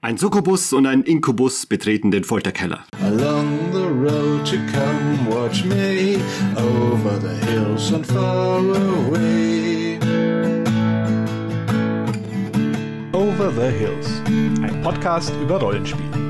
Ein Succubus und ein Inkubus betreten den Folterkeller. Along the road to come watch me over the hills and far away. Over the Hills, ein Podcast über Rollenspiele.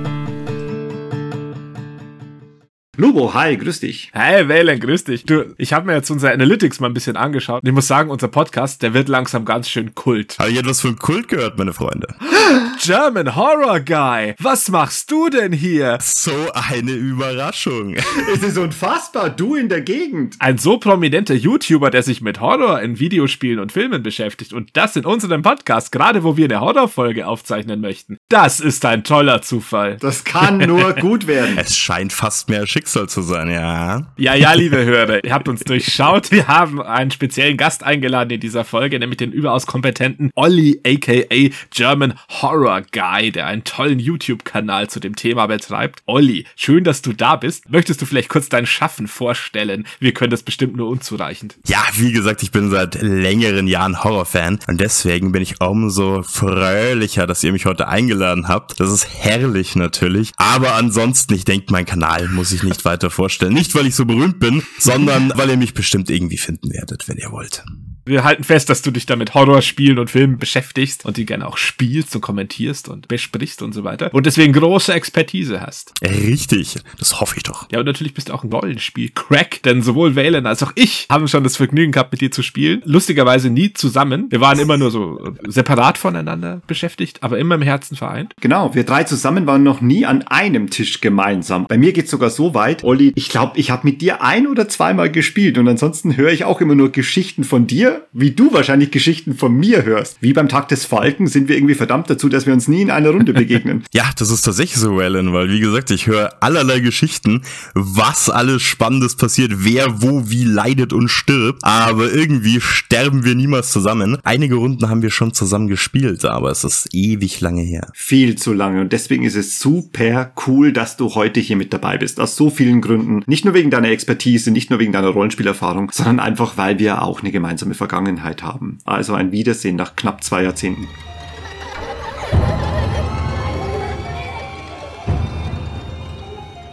Lobo, hi, grüß dich. Hey, Valen, grüß dich. Du, ich habe mir jetzt unser Analytics mal ein bisschen angeschaut. Und ich muss sagen, unser Podcast, der wird langsam ganz schön Kult. Habe ich etwas von Kult gehört, meine Freunde? German Horror Guy, was machst du denn hier? So eine Überraschung. Es ist unfassbar, du in der Gegend. Ein so prominenter YouTuber, der sich mit Horror in Videospielen und Filmen beschäftigt und das in unserem Podcast, gerade wo wir eine Horrorfolge aufzeichnen möchten. Das ist ein toller Zufall. Das kann nur gut werden. Es scheint fast mehr Schicksal zu sein, ja. Ja, ja, liebe Hörer, ihr habt uns durchschaut. Wir haben einen speziellen Gast eingeladen in dieser Folge, nämlich den überaus kompetenten Olli, aka German Horror Guy, der einen tollen YouTube-Kanal zu dem Thema betreibt. Olli, schön, dass du da bist. Möchtest du vielleicht kurz dein Schaffen vorstellen? Wir können das bestimmt nur unzureichend. Ja, wie gesagt, ich bin seit längeren Jahren Horrorfan und deswegen bin ich umso fröhlicher, dass ihr mich heute eingeladen habt. Das ist herrlich natürlich. Aber ansonsten, ich denke, mein Kanal muss ich nicht weiter vorstellen. Nicht, weil ich so berühmt bin, sondern weil ihr mich bestimmt irgendwie finden werdet, wenn ihr wollt. Wir halten fest, dass du dich da mit Horrorspielen und Filmen beschäftigst und die gerne auch spielst und kommentierst und besprichst und so weiter. Und deswegen große Expertise hast. Richtig, das hoffe ich doch. Ja, und natürlich bist du auch ein Rollenspiel-Crack, denn sowohl Valen als auch ich haben schon das Vergnügen gehabt, mit dir zu spielen. Lustigerweise nie zusammen. Wir waren immer nur so separat voneinander beschäftigt, aber immer im Herzen vereint. Genau, wir drei zusammen waren noch nie an einem Tisch gemeinsam. Bei mir geht's sogar so weit, Olli, ich glaube, ich habe mit dir ein oder zweimal gespielt und ansonsten höre ich auch immer nur Geschichten von dir, wie du wahrscheinlich Geschichten von mir hörst. Wie beim Tag des Falken sind wir irgendwie verdammt dazu, dass wir uns nie in einer Runde begegnen. Ja, das ist tatsächlich so, Alan, weil wie gesagt, ich höre allerlei Geschichten, was alles Spannendes passiert, wer wo wie leidet und stirbt, aber irgendwie sterben wir niemals zusammen. Einige Runden haben wir schon zusammen gespielt, aber es ist ewig lange her. Viel zu lange und deswegen ist es super cool, dass du heute hier mit dabei bist. Aus so vielen Gründen. Nicht nur wegen deiner Expertise, nicht nur wegen deiner Rollenspielerfahrung, sondern einfach, weil wir auch eine gemeinsame Vergangenheit haben. Also ein Wiedersehen nach knapp zwei Jahrzehnten.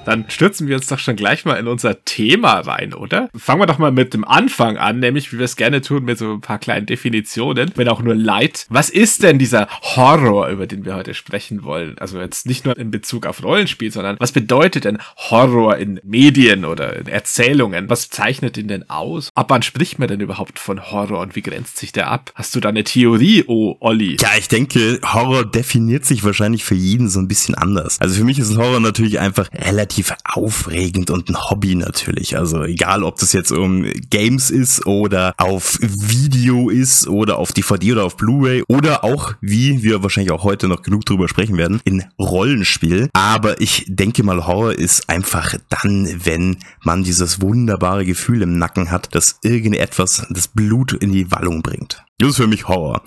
Dann stürzen wir uns doch schon gleich mal in unser Thema rein, oder? Fangen wir doch mal mit dem Anfang an, nämlich wie wir es gerne tun mit so ein paar kleinen Definitionen, wenn auch nur light. Was ist denn dieser Horror, über den wir heute sprechen wollen? Also jetzt nicht nur in Bezug auf Rollenspiel, sondern was bedeutet denn Horror in Medien oder in Erzählungen? Was zeichnet ihn denn aus? Ab wann spricht man denn überhaupt von Horror und wie grenzt sich der ab? Hast du da eine Theorie, oh Olli? Ja, ich denke, Horror definiert sich wahrscheinlich für jeden so ein bisschen anders. Also für mich ist Horror natürlich einfach relativ aufregend und ein Hobby natürlich. Also egal, ob das jetzt um Games ist oder auf Video ist oder auf DVD oder auf Blu-ray oder auch, wie wir wahrscheinlich auch heute noch genug drüber sprechen werden, in Rollenspiel. Aber ich denke mal, Horror ist einfach dann, wenn man dieses wunderbare Gefühl im Nacken hat, dass irgendetwas das Blut in die Wallung bringt. Das ist für mich Horror.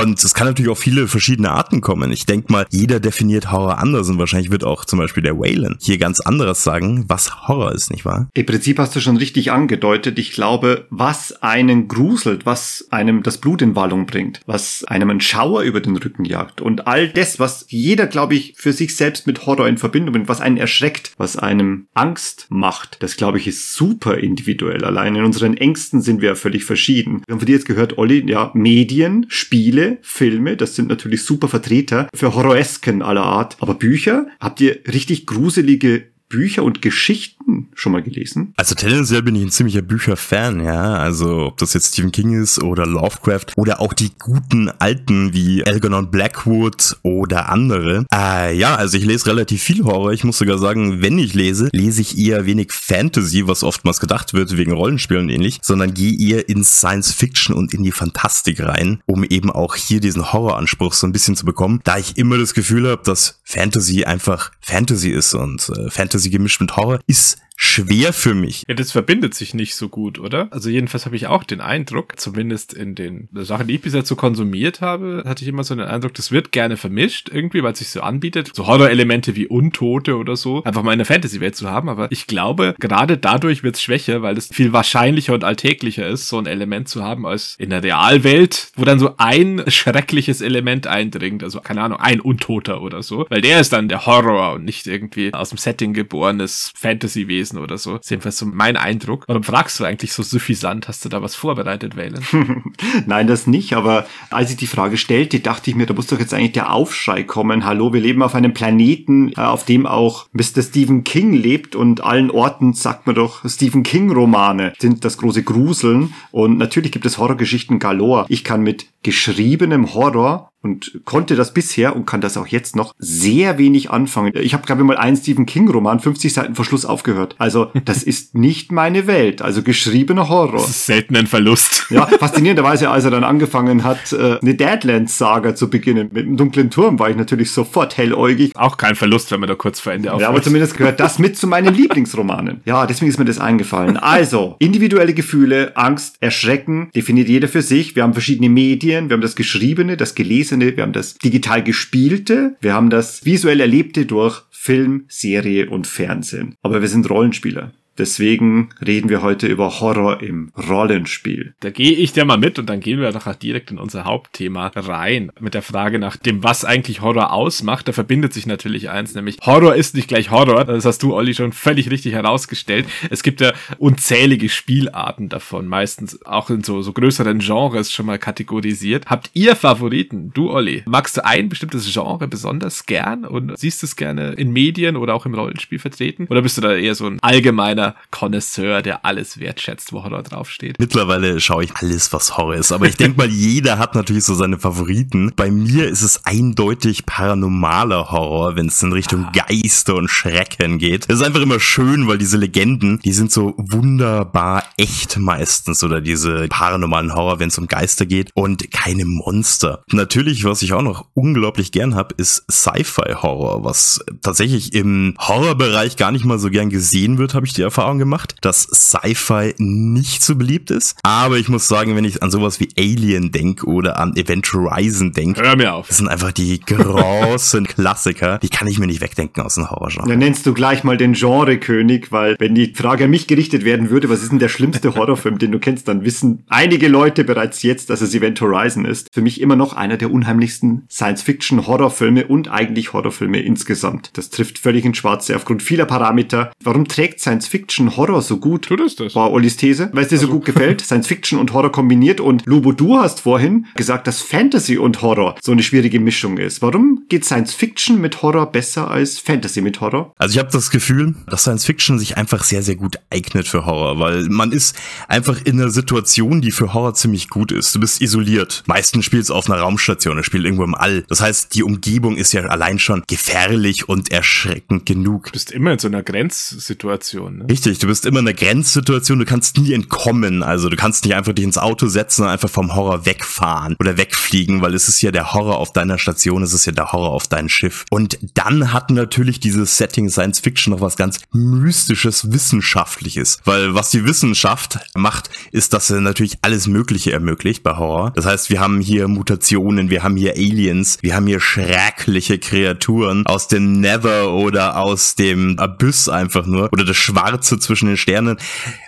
Und es kann natürlich auch viele verschiedene Arten kommen. Ich denke mal, jeder definiert Horror anders und wahrscheinlich wird auch zum Beispiel der Wayland hier ganz anderes sagen, was Horror ist, nicht wahr? Im Prinzip hast du schon richtig angedeutet. Ich glaube, was einen gruselt, was einem das Blut in Wallung bringt, was einem einen Schauer über den Rücken jagt und all das, was jeder, glaube ich, für sich selbst mit Horror in Verbindung bringt, was einen erschreckt, was einem Angst macht, das glaube ich ist super individuell. Allein in unseren Ängsten sind wir völlig verschieden. Wir haben von dir jetzt gehört, Olli, ja, Medien, Spiele, Filme, das sind natürlich super Vertreter für Horroresken aller Art. Aber Bücher, habt ihr richtig gruselige Bücher und Geschichten schon mal gelesen? Also tendenziell bin ich ein ziemlicher Bücherfan, ja. Also ob das jetzt Stephen King ist oder Lovecraft oder auch die guten alten wie Algernon Blackwood oder andere. Äh, ja, also ich lese relativ viel Horror. Ich muss sogar sagen, wenn ich lese, lese ich eher wenig Fantasy, was oftmals gedacht wird wegen Rollenspielen und ähnlich, sondern gehe eher in Science Fiction und in die Fantastik rein, um eben auch hier diesen Horroranspruch so ein bisschen zu bekommen, da ich immer das Gefühl habe, dass Fantasy einfach Fantasy ist und äh, Fantasy gemischt mit Horror ist schwer für mich. Ja, das verbindet sich nicht so gut, oder? Also jedenfalls habe ich auch den Eindruck, zumindest in den Sachen, die ich bisher so konsumiert habe, hatte ich immer so den Eindruck, das wird gerne vermischt irgendwie, weil es sich so anbietet. So Horror-Elemente wie Untote oder so, einfach mal in der Fantasy-Welt zu haben. Aber ich glaube, gerade dadurch wird es schwächer, weil es viel wahrscheinlicher und alltäglicher ist, so ein Element zu haben, als in der Realwelt, wo dann so ein schreckliches Element eindringt. Also, keine Ahnung, ein Untoter oder so. Weil der ist dann der Horror und nicht irgendwie aus dem Setting geborenes Fantasy-Wesen oder so. Ist jedenfalls so mein Eindruck. Warum fragst du eigentlich so suffisant? Hast du da was vorbereitet, Valen? Nein, das nicht, aber als ich die Frage stellte, dachte ich mir, da muss doch jetzt eigentlich der Aufschrei kommen. Hallo, wir leben auf einem Planeten, äh, auf dem auch Mr. Stephen King lebt und allen Orten sagt man doch, Stephen King Romane sind das große Gruseln und natürlich gibt es Horrorgeschichten galore. Ich kann mit geschriebenem Horror und konnte das bisher und kann das auch jetzt noch sehr wenig anfangen. Ich habe glaube ich mal einen Stephen King Roman 50 Seiten vor Schluss aufgehört. Also das ist nicht meine Welt. Also geschriebener Horror. Das ist selten ein Verlust. Ja, faszinierenderweise, als er dann angefangen hat, äh, eine Deadlands-Saga zu beginnen mit dem dunklen Turm, war ich natürlich sofort helläugig. Auch kein Verlust, wenn man da kurz vor Ende aufhört. Ja, aber zumindest gehört das mit zu meinen Lieblingsromanen. Ja, deswegen ist mir das eingefallen. Also, individuelle Gefühle, Angst, Erschrecken, definiert jeder für sich. Wir haben verschiedene Medien, wir haben das Geschriebene, das Gelesene, wir haben das digital Gespielte, wir haben das visuell Erlebte durch Film, Serie und Fernsehen. Aber wir sind Rollenspieler. Deswegen reden wir heute über Horror im Rollenspiel. Da gehe ich dir mal mit und dann gehen wir doch direkt in unser Hauptthema rein. Mit der Frage nach dem, was eigentlich Horror ausmacht. Da verbindet sich natürlich eins, nämlich Horror ist nicht gleich Horror. Das hast du, Olli, schon völlig richtig herausgestellt. Es gibt ja unzählige Spielarten davon, meistens auch in so, so größeren Genres schon mal kategorisiert. Habt ihr Favoriten? Du, Olli, magst du ein bestimmtes Genre besonders gern und siehst es gerne in Medien oder auch im Rollenspiel vertreten? Oder bist du da eher so ein allgemeiner Connoisseur, der alles wertschätzt, wo Horror draufsteht. Mittlerweile schaue ich alles, was Horror ist. Aber ich denke mal, jeder hat natürlich so seine Favoriten. Bei mir ist es eindeutig paranormaler Horror, wenn es in Richtung ah. Geister und Schrecken geht. Es ist einfach immer schön, weil diese Legenden, die sind so wunderbar echt meistens oder diese paranormalen Horror, wenn es um Geister geht und keine Monster. Natürlich, was ich auch noch unglaublich gern habe, ist Sci-Fi-Horror, was tatsächlich im Horrorbereich gar nicht mal so gern gesehen wird, habe ich die Erfahrung Erfahrung gemacht, dass Sci-Fi nicht so beliebt ist. Aber ich muss sagen, wenn ich an sowas wie Alien denke oder an Event Horizon denke, hör mir auf. Das sind einfach die großen Klassiker. Die kann ich mir nicht wegdenken aus dem Horrorgenre. Dann nennst du gleich mal den Genrekönig, weil wenn die Frage an mich gerichtet werden würde, was ist denn der schlimmste Horrorfilm, den du kennst, dann wissen einige Leute bereits jetzt, dass es Event Horizon ist. Für mich immer noch einer der unheimlichsten Science-Fiction-Horrorfilme und eigentlich Horrorfilme insgesamt. Das trifft völlig ins Schwarze aufgrund vieler Parameter. Warum trägt Science-Fiction Fiction Horror so gut. Tut es das? War Ollis These, weil es dir also. so gut gefällt. Science Fiction und Horror kombiniert und Lubo, du hast vorhin gesagt, dass Fantasy und Horror so eine schwierige Mischung ist. Warum geht Science Fiction mit Horror besser als Fantasy mit Horror? Also ich habe das Gefühl, dass Science Fiction sich einfach sehr, sehr gut eignet für Horror, weil man ist einfach in einer Situation, die für Horror ziemlich gut ist. Du bist isoliert. Meistens spielst du auf einer Raumstation, du spielst irgendwo im All. Das heißt, die Umgebung ist ja allein schon gefährlich und erschreckend genug. Du bist immer in so einer Grenzsituation. Ne? Richtig, du bist immer in einer Grenzsituation, du kannst nie entkommen. Also du kannst nicht einfach dich ins Auto setzen und einfach vom Horror wegfahren oder wegfliegen, weil es ist ja der Horror auf deiner Station, es ist ja der Horror auf deinem Schiff. Und dann hat natürlich dieses Setting Science Fiction noch was ganz mystisches, wissenschaftliches. Weil was die Wissenschaft macht, ist, dass sie natürlich alles Mögliche ermöglicht bei Horror. Das heißt, wir haben hier Mutationen, wir haben hier Aliens, wir haben hier schreckliche Kreaturen aus dem Never oder aus dem Abyss einfach nur oder das Schwarze Schwarze zwischen den Sternen.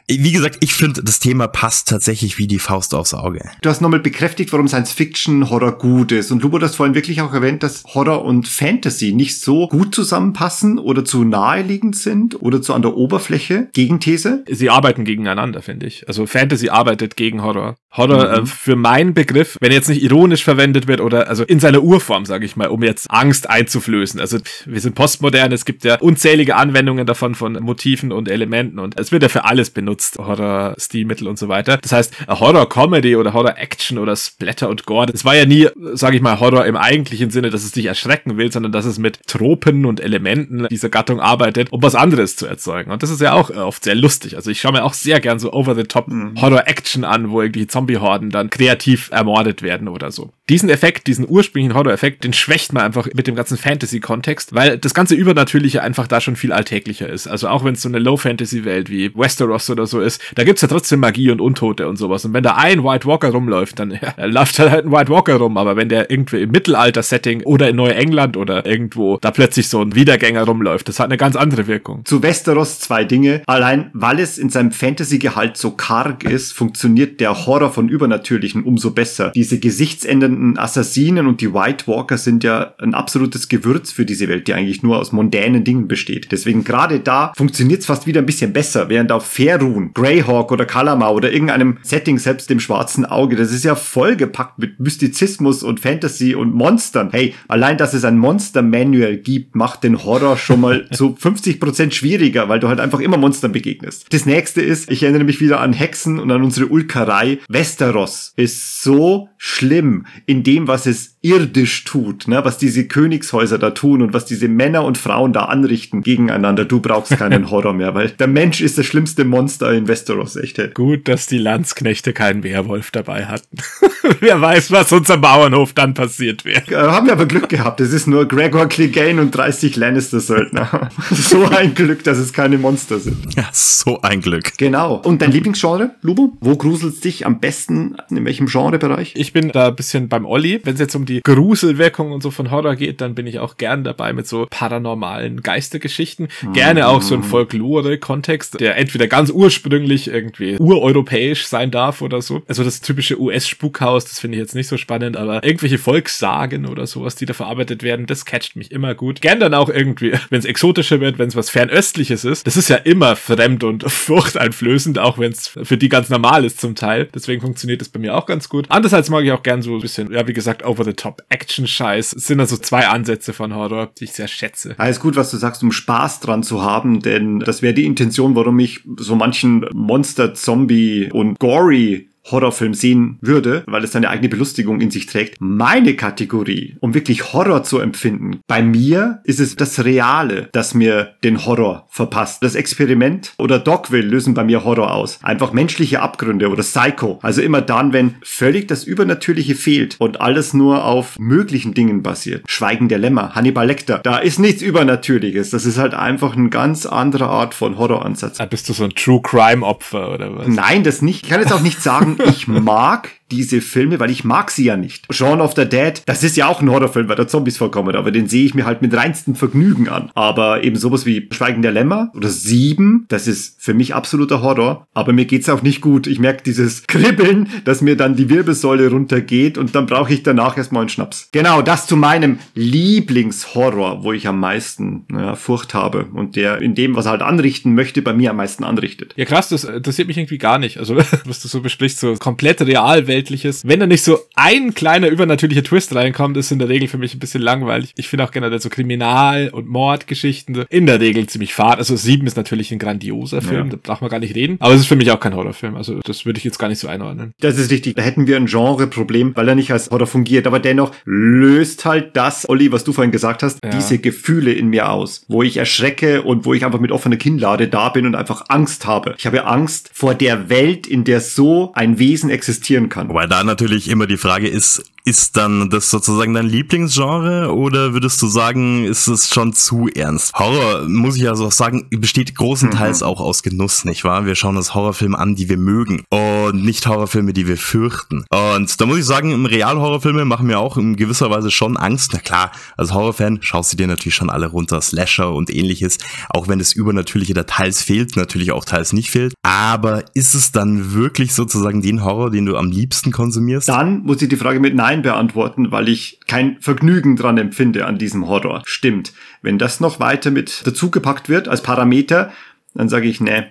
Wie gesagt, ich finde, das Thema passt tatsächlich wie die Faust aufs Auge. Du hast nochmal bekräftigt, warum Science-Fiction-Horror gut ist. Und Lubo, du hast vorhin wirklich auch erwähnt, dass Horror und Fantasy nicht so gut zusammenpassen oder zu naheliegend sind oder zu an der Oberfläche. Gegenthese? Sie arbeiten gegeneinander, finde ich. Also Fantasy arbeitet gegen Horror. Horror mhm. äh, für meinen Begriff, wenn jetzt nicht ironisch verwendet wird oder also in seiner Urform, sage ich mal, um jetzt Angst einzuflößen. Also wir sind postmodern, es gibt ja unzählige Anwendungen davon von Motiven und Elementen und es wird ja für alles benutzt Horror-Stilmittel und so weiter. Das heißt, Horror-Comedy oder Horror-Action oder Splatter und Gore, das war ja nie, sage ich mal, Horror im eigentlichen Sinne, dass es dich erschrecken will, sondern dass es mit Tropen und Elementen dieser Gattung arbeitet, um was anderes zu erzeugen. Und das ist ja auch oft sehr lustig. Also ich schaue mir auch sehr gern so over-the-top mhm. Horror-Action an, wo irgendwie Zombie-Horden dann kreativ ermordet werden oder so. Diesen Effekt, diesen ursprünglichen Horror-Effekt, den schwächt man einfach mit dem ganzen Fantasy-Kontext, weil das ganze Übernatürliche einfach da schon viel alltäglicher ist. Also auch wenn es so eine Low-Fantasy-Welt wie Westeros oder so ist, da gibt's ja trotzdem Magie und Untote und sowas. Und wenn da ein White Walker rumläuft, dann ja, läuft da halt ein White Walker rum. Aber wenn der irgendwie im Mittelalter-Setting oder in Neuengland oder irgendwo da plötzlich so ein Wiedergänger rumläuft, das hat eine ganz andere Wirkung. Zu Westeros zwei Dinge. Allein, weil es in seinem Fantasy-Gehalt so karg ist, funktioniert der Horror von Übernatürlichen umso besser. Diese gesichtsändernden Assassinen und die White Walker sind ja ein absolutes Gewürz für diese Welt, die eigentlich nur aus mondänen Dingen besteht. Deswegen gerade da funktioniert es fast wieder ein bisschen besser, während auf Faerun, Greyhawk oder Kalamar oder irgendeinem Setting, selbst dem schwarzen Auge, das ist ja vollgepackt mit Mystizismus und Fantasy und Monstern. Hey, allein, dass es ein Monster-Manual gibt, macht den Horror schon mal zu 50% schwieriger, weil du halt einfach immer Monstern begegnest. Das nächste ist, ich erinnere mich wieder an Hexen und an unsere Ulkerei. Westeros ist so schlimm in dem, was es irdisch tut, ne? was diese Königshäuser da tun und was diese Männer und Frauen da anrichten gegeneinander. Du brauchst keinen Horror mehr, weil der Mensch ist das schlimmste Monster in Westeros, echt. Gut, dass die Landsknechte keinen Werwolf dabei hatten. Wer weiß, was uns am Bauernhof dann passiert wäre. Äh, haben wir aber Glück gehabt. Es ist nur Gregor Clegane und 30 Lannister-Söldner. so ein Glück, dass es keine Monster sind. Ja, so ein Glück. Genau. Und dein Lieblingsgenre, Lubo? Wo gruselst dich am besten? In welchem Genrebereich? Ich bin da ein bisschen beim Olli. Wenn es jetzt um die Gruselwirkung und so von Horror geht, dann bin ich auch gern dabei mit so paranormalen Geistergeschichten. Mhm. Gerne auch so ein Folklore-Kontext, der entweder ganz ursprünglich irgendwie ureuropäisch sein darf oder so. Also das typische US-Spukhaus, das finde ich jetzt nicht so spannend, aber irgendwelche Volkssagen oder sowas, die da verarbeitet werden, das catcht mich immer gut. Gern dann auch irgendwie, wenn es exotischer wird, wenn es was Fernöstliches ist. Das ist ja immer fremd und furchteinflößend, auch wenn es für die ganz normal ist zum Teil. Deswegen funktioniert das bei mir auch ganz gut. Andererseits mag ich auch gern so ein bisschen, ja, wie gesagt, over-the-top Action-Scheiß. Es sind also zwei Ansätze von Horror, die ich sehr schätze. Alles gut, was du sagst, um Spaß dran zu haben, denn das wäre die Intention, warum ich so manchen Monster, Zombie und Gory Horrorfilm sehen würde, weil es seine eigene Belustigung in sich trägt. Meine Kategorie, um wirklich Horror zu empfinden, bei mir ist es das Reale, das mir den Horror verpasst. Das Experiment oder Dogville lösen bei mir Horror aus. Einfach menschliche Abgründe oder Psycho. Also immer dann, wenn völlig das Übernatürliche fehlt und alles nur auf möglichen Dingen basiert. Schweigen der Lämmer, Hannibal Lecter. Da ist nichts Übernatürliches. Das ist halt einfach eine ganz andere Art von Horroransatz. Da bist du so ein True Crime Opfer oder was? Nein, das nicht. Ich kann jetzt auch nicht sagen, ich mag diese Filme, weil ich mag sie ja nicht. Shaun of the Dead, das ist ja auch ein Horrorfilm, weil da Zombies vorkommen, aber den sehe ich mir halt mit reinstem Vergnügen an. Aber eben sowas wie Schweigen der Lämmer oder Sieben, das ist für mich absoluter Horror, aber mir geht's auch nicht gut. Ich merke dieses Kribbeln, dass mir dann die Wirbelsäule runtergeht und dann brauche ich danach erstmal einen Schnaps. Genau, das zu meinem Lieblingshorror, wo ich am meisten naja, Furcht habe und der in dem, was er halt anrichten möchte, bei mir am meisten anrichtet. Ja krass, das interessiert mich irgendwie gar nicht. Also, was du so besprichst, so komplett Realwelt Weltliches. Wenn da nicht so ein kleiner übernatürlicher Twist reinkommt, ist in der Regel für mich ein bisschen langweilig. Ich finde auch generell so Kriminal- und Mordgeschichten in der Regel ziemlich fad. Also Sieben ist natürlich ein grandioser Film, ja. da braucht man gar nicht reden. Aber es ist für mich auch kein Horrorfilm. Also das würde ich jetzt gar nicht so einordnen. Das ist richtig. Da hätten wir ein Genreproblem, weil er nicht als Horror fungiert. Aber dennoch löst halt das, Olli, was du vorhin gesagt hast, ja. diese Gefühle in mir aus, wo ich erschrecke und wo ich einfach mit offener Kinnlade da bin und einfach Angst habe. Ich habe Angst vor der Welt, in der so ein Wesen existieren kann. Wobei da natürlich immer die Frage ist, ist dann das sozusagen dein Lieblingsgenre oder würdest du sagen, ist es schon zu ernst? Horror, muss ich also auch sagen, besteht großenteils mhm. auch aus Genuss, nicht wahr? Wir schauen uns Horrorfilme an, die wir mögen und nicht Horrorfilme, die wir fürchten. Und da muss ich sagen, im Realhorrorfilme machen mir auch in gewisser Weise schon Angst. Na klar, als Horrorfan schaust du dir natürlich schon alle runter, Slasher und ähnliches, auch wenn das Übernatürliche da teils fehlt, natürlich auch teils nicht fehlt. Aber ist es dann wirklich sozusagen den Horror, den du am liebsten konsumierst? Dann muss ich die Frage mit Nein beantworten, weil ich kein Vergnügen dran empfinde an diesem Horror. Stimmt. Wenn das noch weiter mit dazugepackt wird als Parameter, dann sage ich, nee,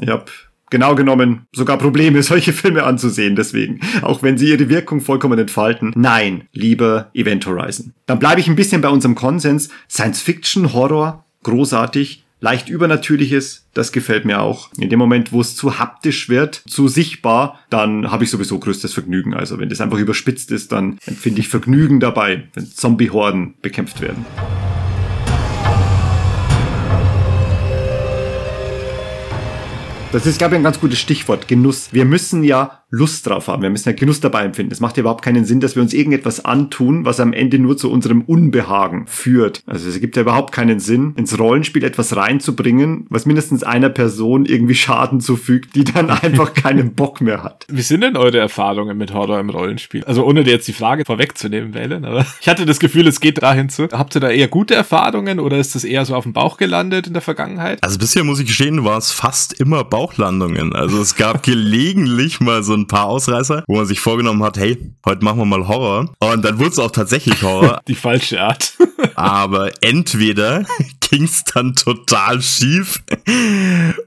ich habe genau genommen sogar Probleme, solche Filme anzusehen. Deswegen, auch wenn sie ihre Wirkung vollkommen entfalten, nein, lieber Event Horizon. Dann bleibe ich ein bisschen bei unserem Konsens. Science Fiction, Horror, großartig. Leicht Übernatürliches, das gefällt mir auch. In dem Moment, wo es zu haptisch wird, zu sichtbar, dann habe ich sowieso größtes Vergnügen. Also wenn das einfach überspitzt ist, dann empfinde ich Vergnügen dabei, wenn Zombie-Horden bekämpft werden. Das ist, glaube ich, ein ganz gutes Stichwort. Genuss. Wir müssen ja Lust drauf haben. Wir müssen ja Genuss dabei empfinden. Es macht ja überhaupt keinen Sinn, dass wir uns irgendetwas antun, was am Ende nur zu unserem Unbehagen führt. Also es gibt ja überhaupt keinen Sinn, ins Rollenspiel etwas reinzubringen, was mindestens einer Person irgendwie Schaden zufügt, die dann einfach keinen Bock mehr hat. Wie sind denn eure Erfahrungen mit Horror im Rollenspiel? Also ohne dir jetzt die Frage vorwegzunehmen, Wählen, aber ich hatte das Gefühl, es geht dahin zu. Habt ihr da eher gute Erfahrungen oder ist das eher so auf dem Bauch gelandet in der Vergangenheit? Also bisher muss ich gestehen, war es fast immer Bauchlandungen. Also es gab gelegentlich mal so ein paar Ausreißer, wo man sich vorgenommen hat, hey, heute machen wir mal Horror. Und dann wurde es auch tatsächlich Horror. Die falsche Art. Aber entweder ging es dann total schief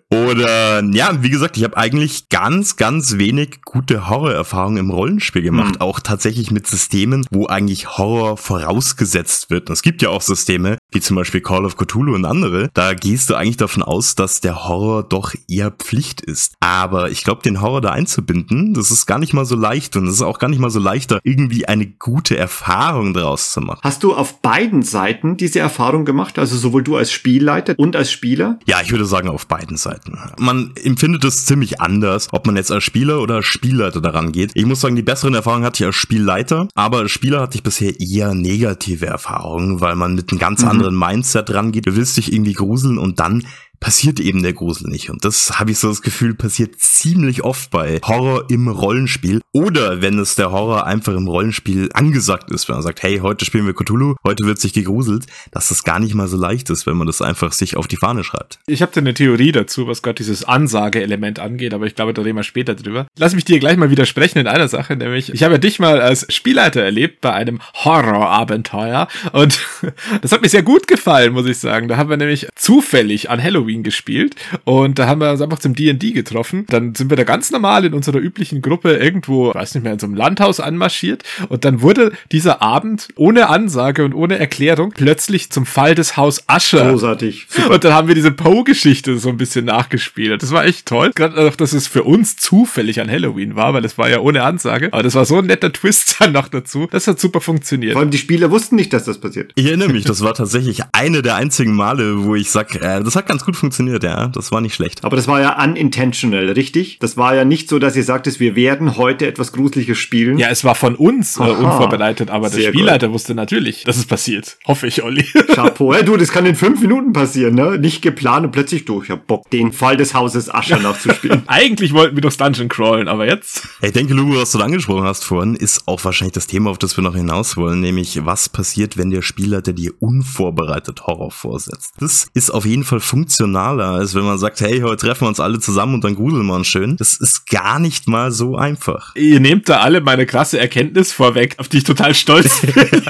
oder ja, wie gesagt, ich habe eigentlich ganz, ganz wenig gute Horrorerfahrungen im Rollenspiel gemacht. Mhm. Auch tatsächlich mit Systemen, wo eigentlich Horror vorausgesetzt wird. Und es gibt ja auch Systeme, wie zum Beispiel Call of Cthulhu und andere. Da gehst du eigentlich davon aus, dass der Horror doch eher Pflicht ist. Aber ich glaube, den Horror da einzubinden, das ist gar nicht mal so leicht. Und es ist auch gar nicht mal so leichter, irgendwie eine gute Erfahrung daraus zu machen. Hast du auf beiden Seiten diese Erfahrung gemacht? Also sowohl du als Spielleiter und als Spieler? Ja, ich würde sagen auf beiden Seiten. Man empfindet es ziemlich anders, ob man jetzt als Spieler oder als Spielleiter daran geht. Ich muss sagen, die besseren Erfahrungen hatte ich als Spielleiter, aber als Spieler hatte ich bisher eher negative Erfahrungen, weil man mit einem ganz anderen Mindset rangeht. Du willst dich irgendwie gruseln und dann passiert eben der Grusel nicht. Und das habe ich so das Gefühl, passiert ziemlich oft bei Horror im Rollenspiel. Oder wenn es der Horror einfach im Rollenspiel angesagt ist, wenn man sagt, hey, heute spielen wir Cthulhu, heute wird sich gegruselt, dass das gar nicht mal so leicht ist, wenn man das einfach sich auf die Fahne schreibt. Ich habe da eine Theorie dazu, was gerade dieses Ansage-Element angeht, aber ich glaube, da reden wir später drüber. Lass mich dir gleich mal widersprechen in einer Sache, nämlich ich habe ja dich mal als Spielleiter erlebt bei einem Horror-Abenteuer und das hat mir sehr gut gefallen, muss ich sagen. Da haben wir nämlich zufällig an Halloween gespielt und da haben wir uns einfach zum D&D getroffen. Dann sind wir da ganz normal in unserer üblichen Gruppe irgendwo, weiß nicht mehr, in so einem Landhaus anmarschiert und dann wurde dieser Abend ohne Ansage und ohne Erklärung plötzlich zum Fall des Haus Ascher. Großartig. Und dann haben wir diese Poe-Geschichte so ein bisschen nachgespielt. Das war echt toll. Gerade auch, dass es für uns zufällig an Halloween war, weil es war ja ohne Ansage. Aber das war so ein netter Twist dann noch dazu. Das hat super funktioniert. Vor allem die Spieler wussten nicht, dass das passiert. Ich erinnere mich, das war tatsächlich eine der einzigen Male, wo ich sag, äh, das hat ganz gut funktioniert, ja. Das war nicht schlecht. Aber das war ja unintentional, richtig? Das war ja nicht so, dass ihr sagtest, wir werden heute etwas Gruseliges spielen. Ja, es war von uns äh, unvorbereitet, aber der Sehr Spielleiter wusste natürlich, dass es passiert. Hoffe ich, Olli. Chapeau. Hey, du, das kann in fünf Minuten passieren, ne? Nicht geplant und plötzlich durch. Ich hab Bock, den Fall des Hauses Ascher nachzuspielen. Eigentlich wollten wir durchs Dungeon crawlen, aber jetzt. Ich denke, Lugo, was du da angesprochen hast vorhin, ist auch wahrscheinlich das Thema, auf das wir noch hinaus wollen, nämlich was passiert, wenn der Spielleiter dir unvorbereitet Horror vorsetzt. Das ist auf jeden Fall funktionaler, als wenn man sagt, hey, heute treffen wir uns alle zusammen und dann gruseln wir uns schön. Das ist gar nicht mal so einfach. Ihr nehmt da alle meine krasse Erkenntnis vorweg, auf die ich total stolz bin.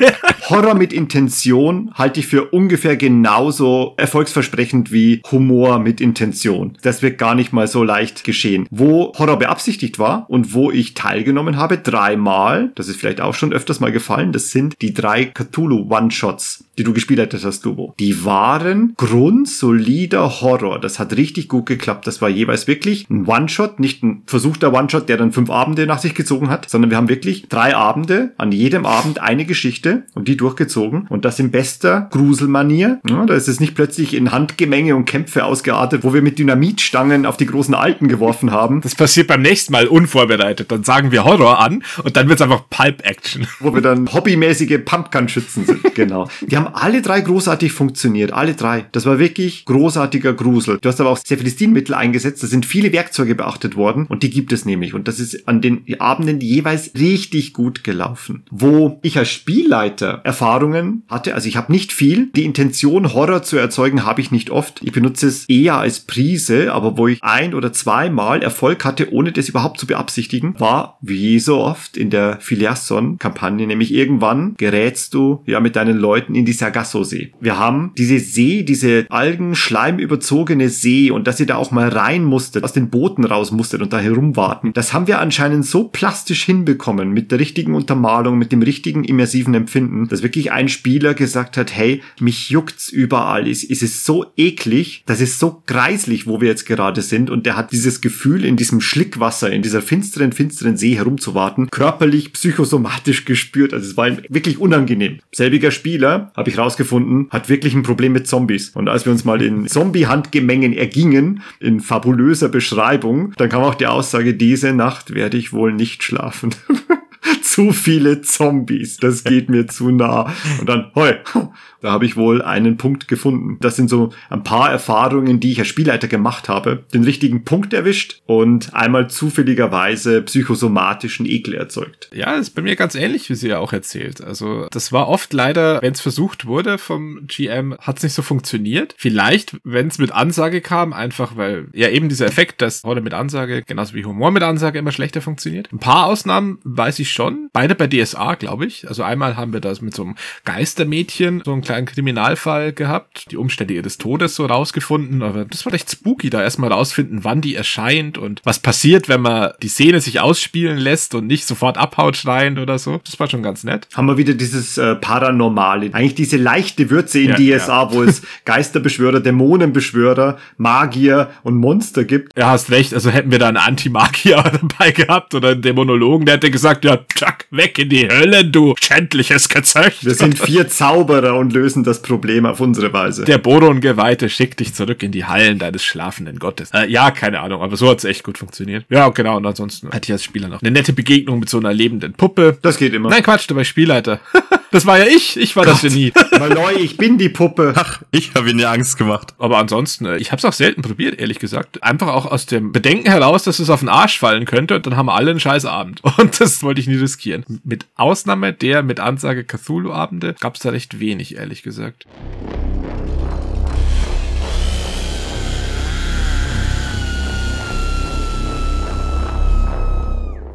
Horror mit Intention halte ich für ungefähr genauso erfolgsversprechend wie Humor mit Intention. Das wird gar nicht mal so leicht geschehen. Wo Horror beabsichtigt war und wo ich teilgenommen habe, dreimal, das ist vielleicht auch schon öfters mal gefallen, das sind die drei Cthulhu One-Shots, die du gespielt hast, Dubo. Die waren grundsolider Horror. Das hat richtig gut geklappt. Das war jeweils wirklich ein One-Shot, nicht ein versuchter One-Shot, der dann fünf Abende nach sich gezogen hat, sondern wir haben wirklich drei Abende, an jedem Abend eine Geschichte und die durchgezogen und das in bester Gruselmanier. Ja, da ist es nicht plötzlich in Handgemenge und Kämpfe ausgeartet, wo wir mit Dynamitstangen auf die großen Alten geworfen haben, Das passiert beim nächsten Mal unvorbereitet. Dann sagen wir Horror an und dann wird's einfach Pulp-Action. wo wir dann hobbymäßige Pumpgun-Schützen sind. Genau. Die haben alle drei großartig funktioniert. Alle drei. Das war wirklich großartiger Grusel. Du hast aber auch sehr viele eingesetzt. Da sind viele Werkzeuge beachtet worden und die gibt es nämlich. Und das ist an den Abenden jeweils richtig gut gelaufen. Wo ich als Spielleiter Erfahrungen hatte, also ich habe nicht viel. Die Intention, Horror zu erzeugen, habe ich nicht oft. Ich benutze es eher als Prise, aber wo ich ein oder zweimal Erfolg hatte, ohne das überhaupt zu beabsichtigen, war wie so oft in der Filiasson-Kampagne, nämlich irgendwann gerätst du ja mit deinen Leuten in die Sargasso-See. Wir haben diese See, diese Algen-Schleim-überzogene See und dass ihr da auch mal rein musstet, aus den Booten raus musstet und da herumwarten. Das haben wir anscheinend so plastisch hinbekommen mit der richtigen Untermalung, mit dem richtigen immersiven Empfinden, dass wirklich ein Spieler gesagt hat, hey, mich juckt's überall. Es, es ist so eklig, das ist so greislich, wo wir jetzt gerade sind und der hat dieses Gefühl in diesem Schlickwasser, in dieser finsteren, finsteren See herumzuwarten, körperlich, psychosomatisch gespürt. Also es war ihm wirklich unangenehm. Selbiger Spieler, habe ich rausgefunden, hat wirklich ein Problem mit Zombies. Und als wir uns mal in Zombie-Handgemengen ergingen, in fabulöser Beschreibung, dann kam auch die Aussage, diese Nacht werde ich wohl nicht schlafen. zu viele Zombies. Das geht mir zu nah. Und dann, hoi, da habe ich wohl einen Punkt gefunden. Das sind so ein paar Erfahrungen, die ich als Spielleiter gemacht habe. Den richtigen Punkt erwischt und einmal zufälligerweise psychosomatischen Ekel erzeugt. Ja, ist bei mir ganz ähnlich, wie sie ja auch erzählt. Also das war oft leider, wenn es versucht wurde vom GM, hat es nicht so funktioniert. Vielleicht, wenn es mit Ansage kam, einfach weil ja eben dieser Effekt, dass Horror mit Ansage, genauso wie Humor mit Ansage immer schlechter funktioniert. Ein paar Ausnahmen weiß ich schon. Beide bei DSA, glaube ich. Also einmal haben wir das mit so einem Geistermädchen, so einen kleinen Kriminalfall gehabt, die Umstände ihres Todes so rausgefunden, aber das war recht spooky, da erstmal rausfinden, wann die erscheint und was passiert, wenn man die Szene sich ausspielen lässt und nicht sofort abhaut schreiend oder so. Das war schon ganz nett. Haben wir wieder dieses äh, Paranormale, eigentlich diese leichte Würze in Ja, DSA, wo es Geisterbeschwörer, Dämonenbeschwörer, Magier und Monster gibt. Ja, hast recht, also hätten wir da einen Anti-Magier dabei gehabt oder einen Dämonologen, der hätte gesagt, ja, tschack, weg in die Hölle, du schändliches Gezöcht. Wir sind vier Zauberer und lösen das Problem auf unsere Weise. Der Boron-Geweihte schickt dich zurück in die Hallen deines schlafenden Gottes. Äh, ja, keine Ahnung, aber so hat's echt gut funktioniert. Ja, genau, und ansonsten hatte ich als Spieler noch eine nette Begegnung mit so einer lebenden Puppe. das geht immer. Nein, Quatsch, du warst Spielleiter. das war ja ich, ich war das Genie. Malloy, ich bin die Puppe. Ach, ich habe ihnen ja Angst gemacht. Aber ansonsten, äh, ich habe es auch selten probiert, ehrlich gesagt. Einfach auch aus dem Bedenken heraus, dass es auf den Arsch fallen könnte und dann haben wir alle einen scheiß Abend. Und das wollte ich nie riskieren. Mit Ausnahme der mit Ansage Cthulhu-Abende gab es da recht wenig, ehrlich gesagt.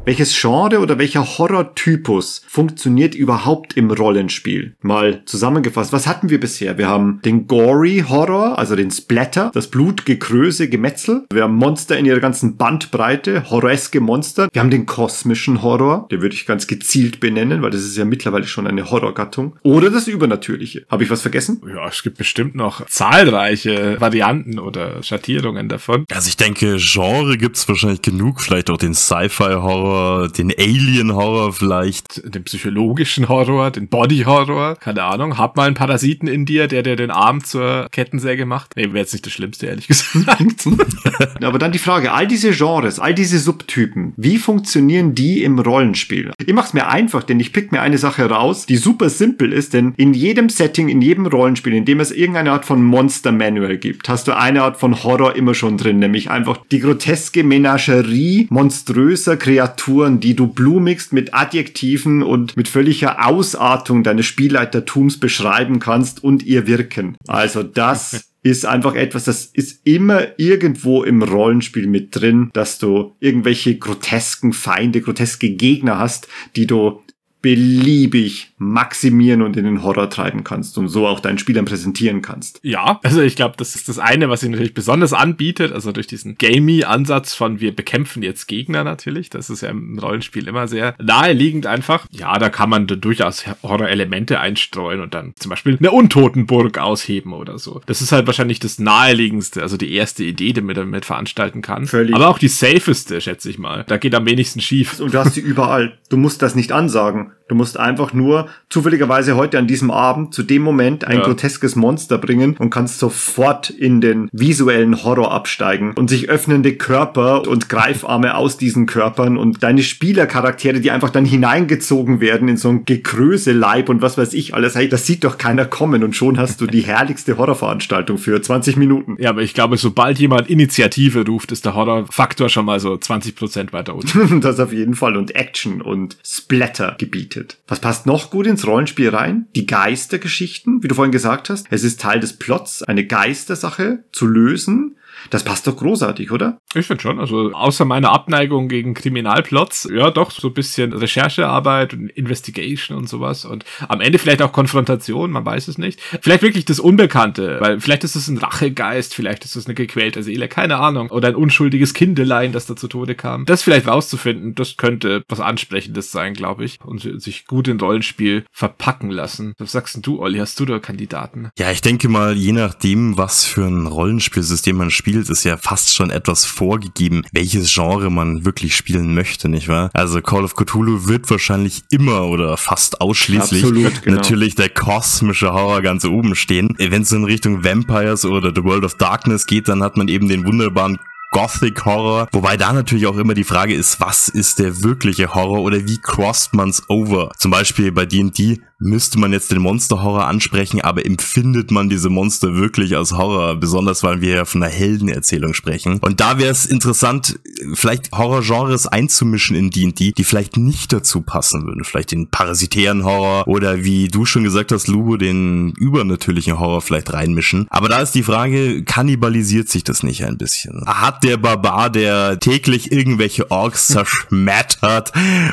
Welches Genre oder welcher Horrortypus funktioniert überhaupt im Rollenspiel? Mal zusammengefasst, was hatten wir bisher? Wir haben den Gory Horror, also den Splatter, das Blutgekröse, Gemetzel. Wir haben Monster in ihrer ganzen Bandbreite, horroreske Monster. Wir haben den kosmischen Horror, den würde ich ganz gezielt benennen, weil das ist ja mittlerweile schon eine Horrorgattung. Oder das Übernatürliche. Habe ich was vergessen? Ja, es gibt bestimmt noch zahlreiche Varianten oder Schattierungen davon. Also ich denke, Genre gibt's wahrscheinlich genug. Vielleicht auch den Sci-Fi-Horror, den Alien-Horror vielleicht. Den psychologischen Horror, den Body-Horror, keine Ahnung. Hab mal einen Parasiten in dir, der dir den Arm zur Kettensäge macht. Nee, wäre jetzt nicht das Schlimmste, ehrlich gesagt. Aber dann die Frage, all diese Genres, all diese Subtypen, wie funktionieren die im Rollenspiel? Ich mach's mir einfach, denn ich pick mir eine Sache raus, die super simpel ist, denn in jedem Setting, in jedem Rollenspiel, in dem es irgendeine Art von Monster Manual gibt, hast du eine Art von Horror immer schon drin, nämlich einfach die groteske Menagerie monströser Kreaturen, die du blumigst mit Adjektiven und mit völliger Ausartung deines Spielleitertums beschreiben kannst und ihr Wirken. Also das ist einfach etwas, das ist immer irgendwo im Rollenspiel mit drin, dass du irgendwelche grotesken Feinde, groteske Gegner hast, die du beliebig maximieren und in den Horror treiben kannst und so auch deinen Spielern präsentieren kannst. Ja, also ich glaube, das ist das eine, was sie natürlich besonders anbietet, also durch diesen Gamey-Ansatz von wir bekämpfen jetzt Gegner natürlich, das ist ja im Rollenspiel immer sehr naheliegend einfach. Ja, da kann man da durchaus Horror-Elemente einstreuen und dann zum Beispiel eine Untotenburg ausheben oder so. Das ist halt wahrscheinlich das naheliegendste, also die erste Idee, die man damit veranstalten kann. Völlig. Aber auch die safeste, schätze ich mal. Da geht am wenigsten schief. Und du hast sie überall. Du musst das nicht ansagen. Du musst einfach nur zufälligerweise heute an diesem Abend zu dem Moment ein Ja. groteskes Monster bringen und kannst sofort in den visuellen Horror absteigen und sich öffnende Körper und Greifarme aus diesen Körpern und deine Spielercharaktere, die einfach dann hineingezogen werden in so ein Gekröse-Leib und was weiß ich alles. Hey, das sieht doch keiner kommen und schon hast du die herrlichste Horrorveranstaltung für 20 Minuten. Ja, aber ich glaube, sobald jemand Initiative ruft, ist der Horror-Faktor schon mal so 20% weiter unten. Das auf jeden Fall und Action und Splatter gebietet. Was passt noch gut ins Rollenspiel rein? Die Geistergeschichten, wie du vorhin gesagt hast. Es ist Teil des Plots, eine Geistersache zu lösen. Das passt doch großartig, oder? Ich finde schon, also außer meiner Abneigung gegen Kriminalplots, ja doch, so ein bisschen Recherchearbeit und Investigation und sowas und am Ende vielleicht auch Konfrontation, man weiß es nicht. Vielleicht wirklich das Unbekannte, weil vielleicht ist es ein Rachegeist, vielleicht ist es eine gequälte Seele, keine Ahnung, oder ein unschuldiges Kindelein, das da zu Tode kam. Das vielleicht rauszufinden, das könnte was Ansprechendes sein, glaube ich, und sich gut in Rollenspiel verpacken lassen. Was sagst denn du, Olli? Hast du da Kandidaten? Ja, ich denke mal, je nachdem, was für ein Rollenspielsystem man spielt, ist ja fast schon etwas vorgegeben, welches Genre man wirklich spielen möchte, nicht wahr? Also Call of Cthulhu wird wahrscheinlich immer oder fast ausschließlich Absolut, genau. natürlich der kosmische Horror ganz oben stehen. Wenn es in Richtung Vampires oder The World of Darkness geht, dann hat man eben den wunderbaren Gothic Horror. Wobei da natürlich auch immer die Frage ist, was ist der wirkliche Horror oder wie crossed man's over? Zum Beispiel bei D&D müsste man jetzt den Monster-Horror ansprechen, aber empfindet man diese Monster wirklich als Horror? Besonders, weil wir ja von einer Heldenerzählung sprechen. Und da wäre es interessant, vielleicht Horror-Genres einzumischen in D&D, die vielleicht nicht dazu passen würden. Vielleicht den parasitären Horror oder wie du schon gesagt hast, Lubo, den übernatürlichen Horror vielleicht reinmischen. Aber da ist die Frage, kannibalisiert sich das nicht ein bisschen? Hat der Barbar, der täglich irgendwelche Orks zerschmettert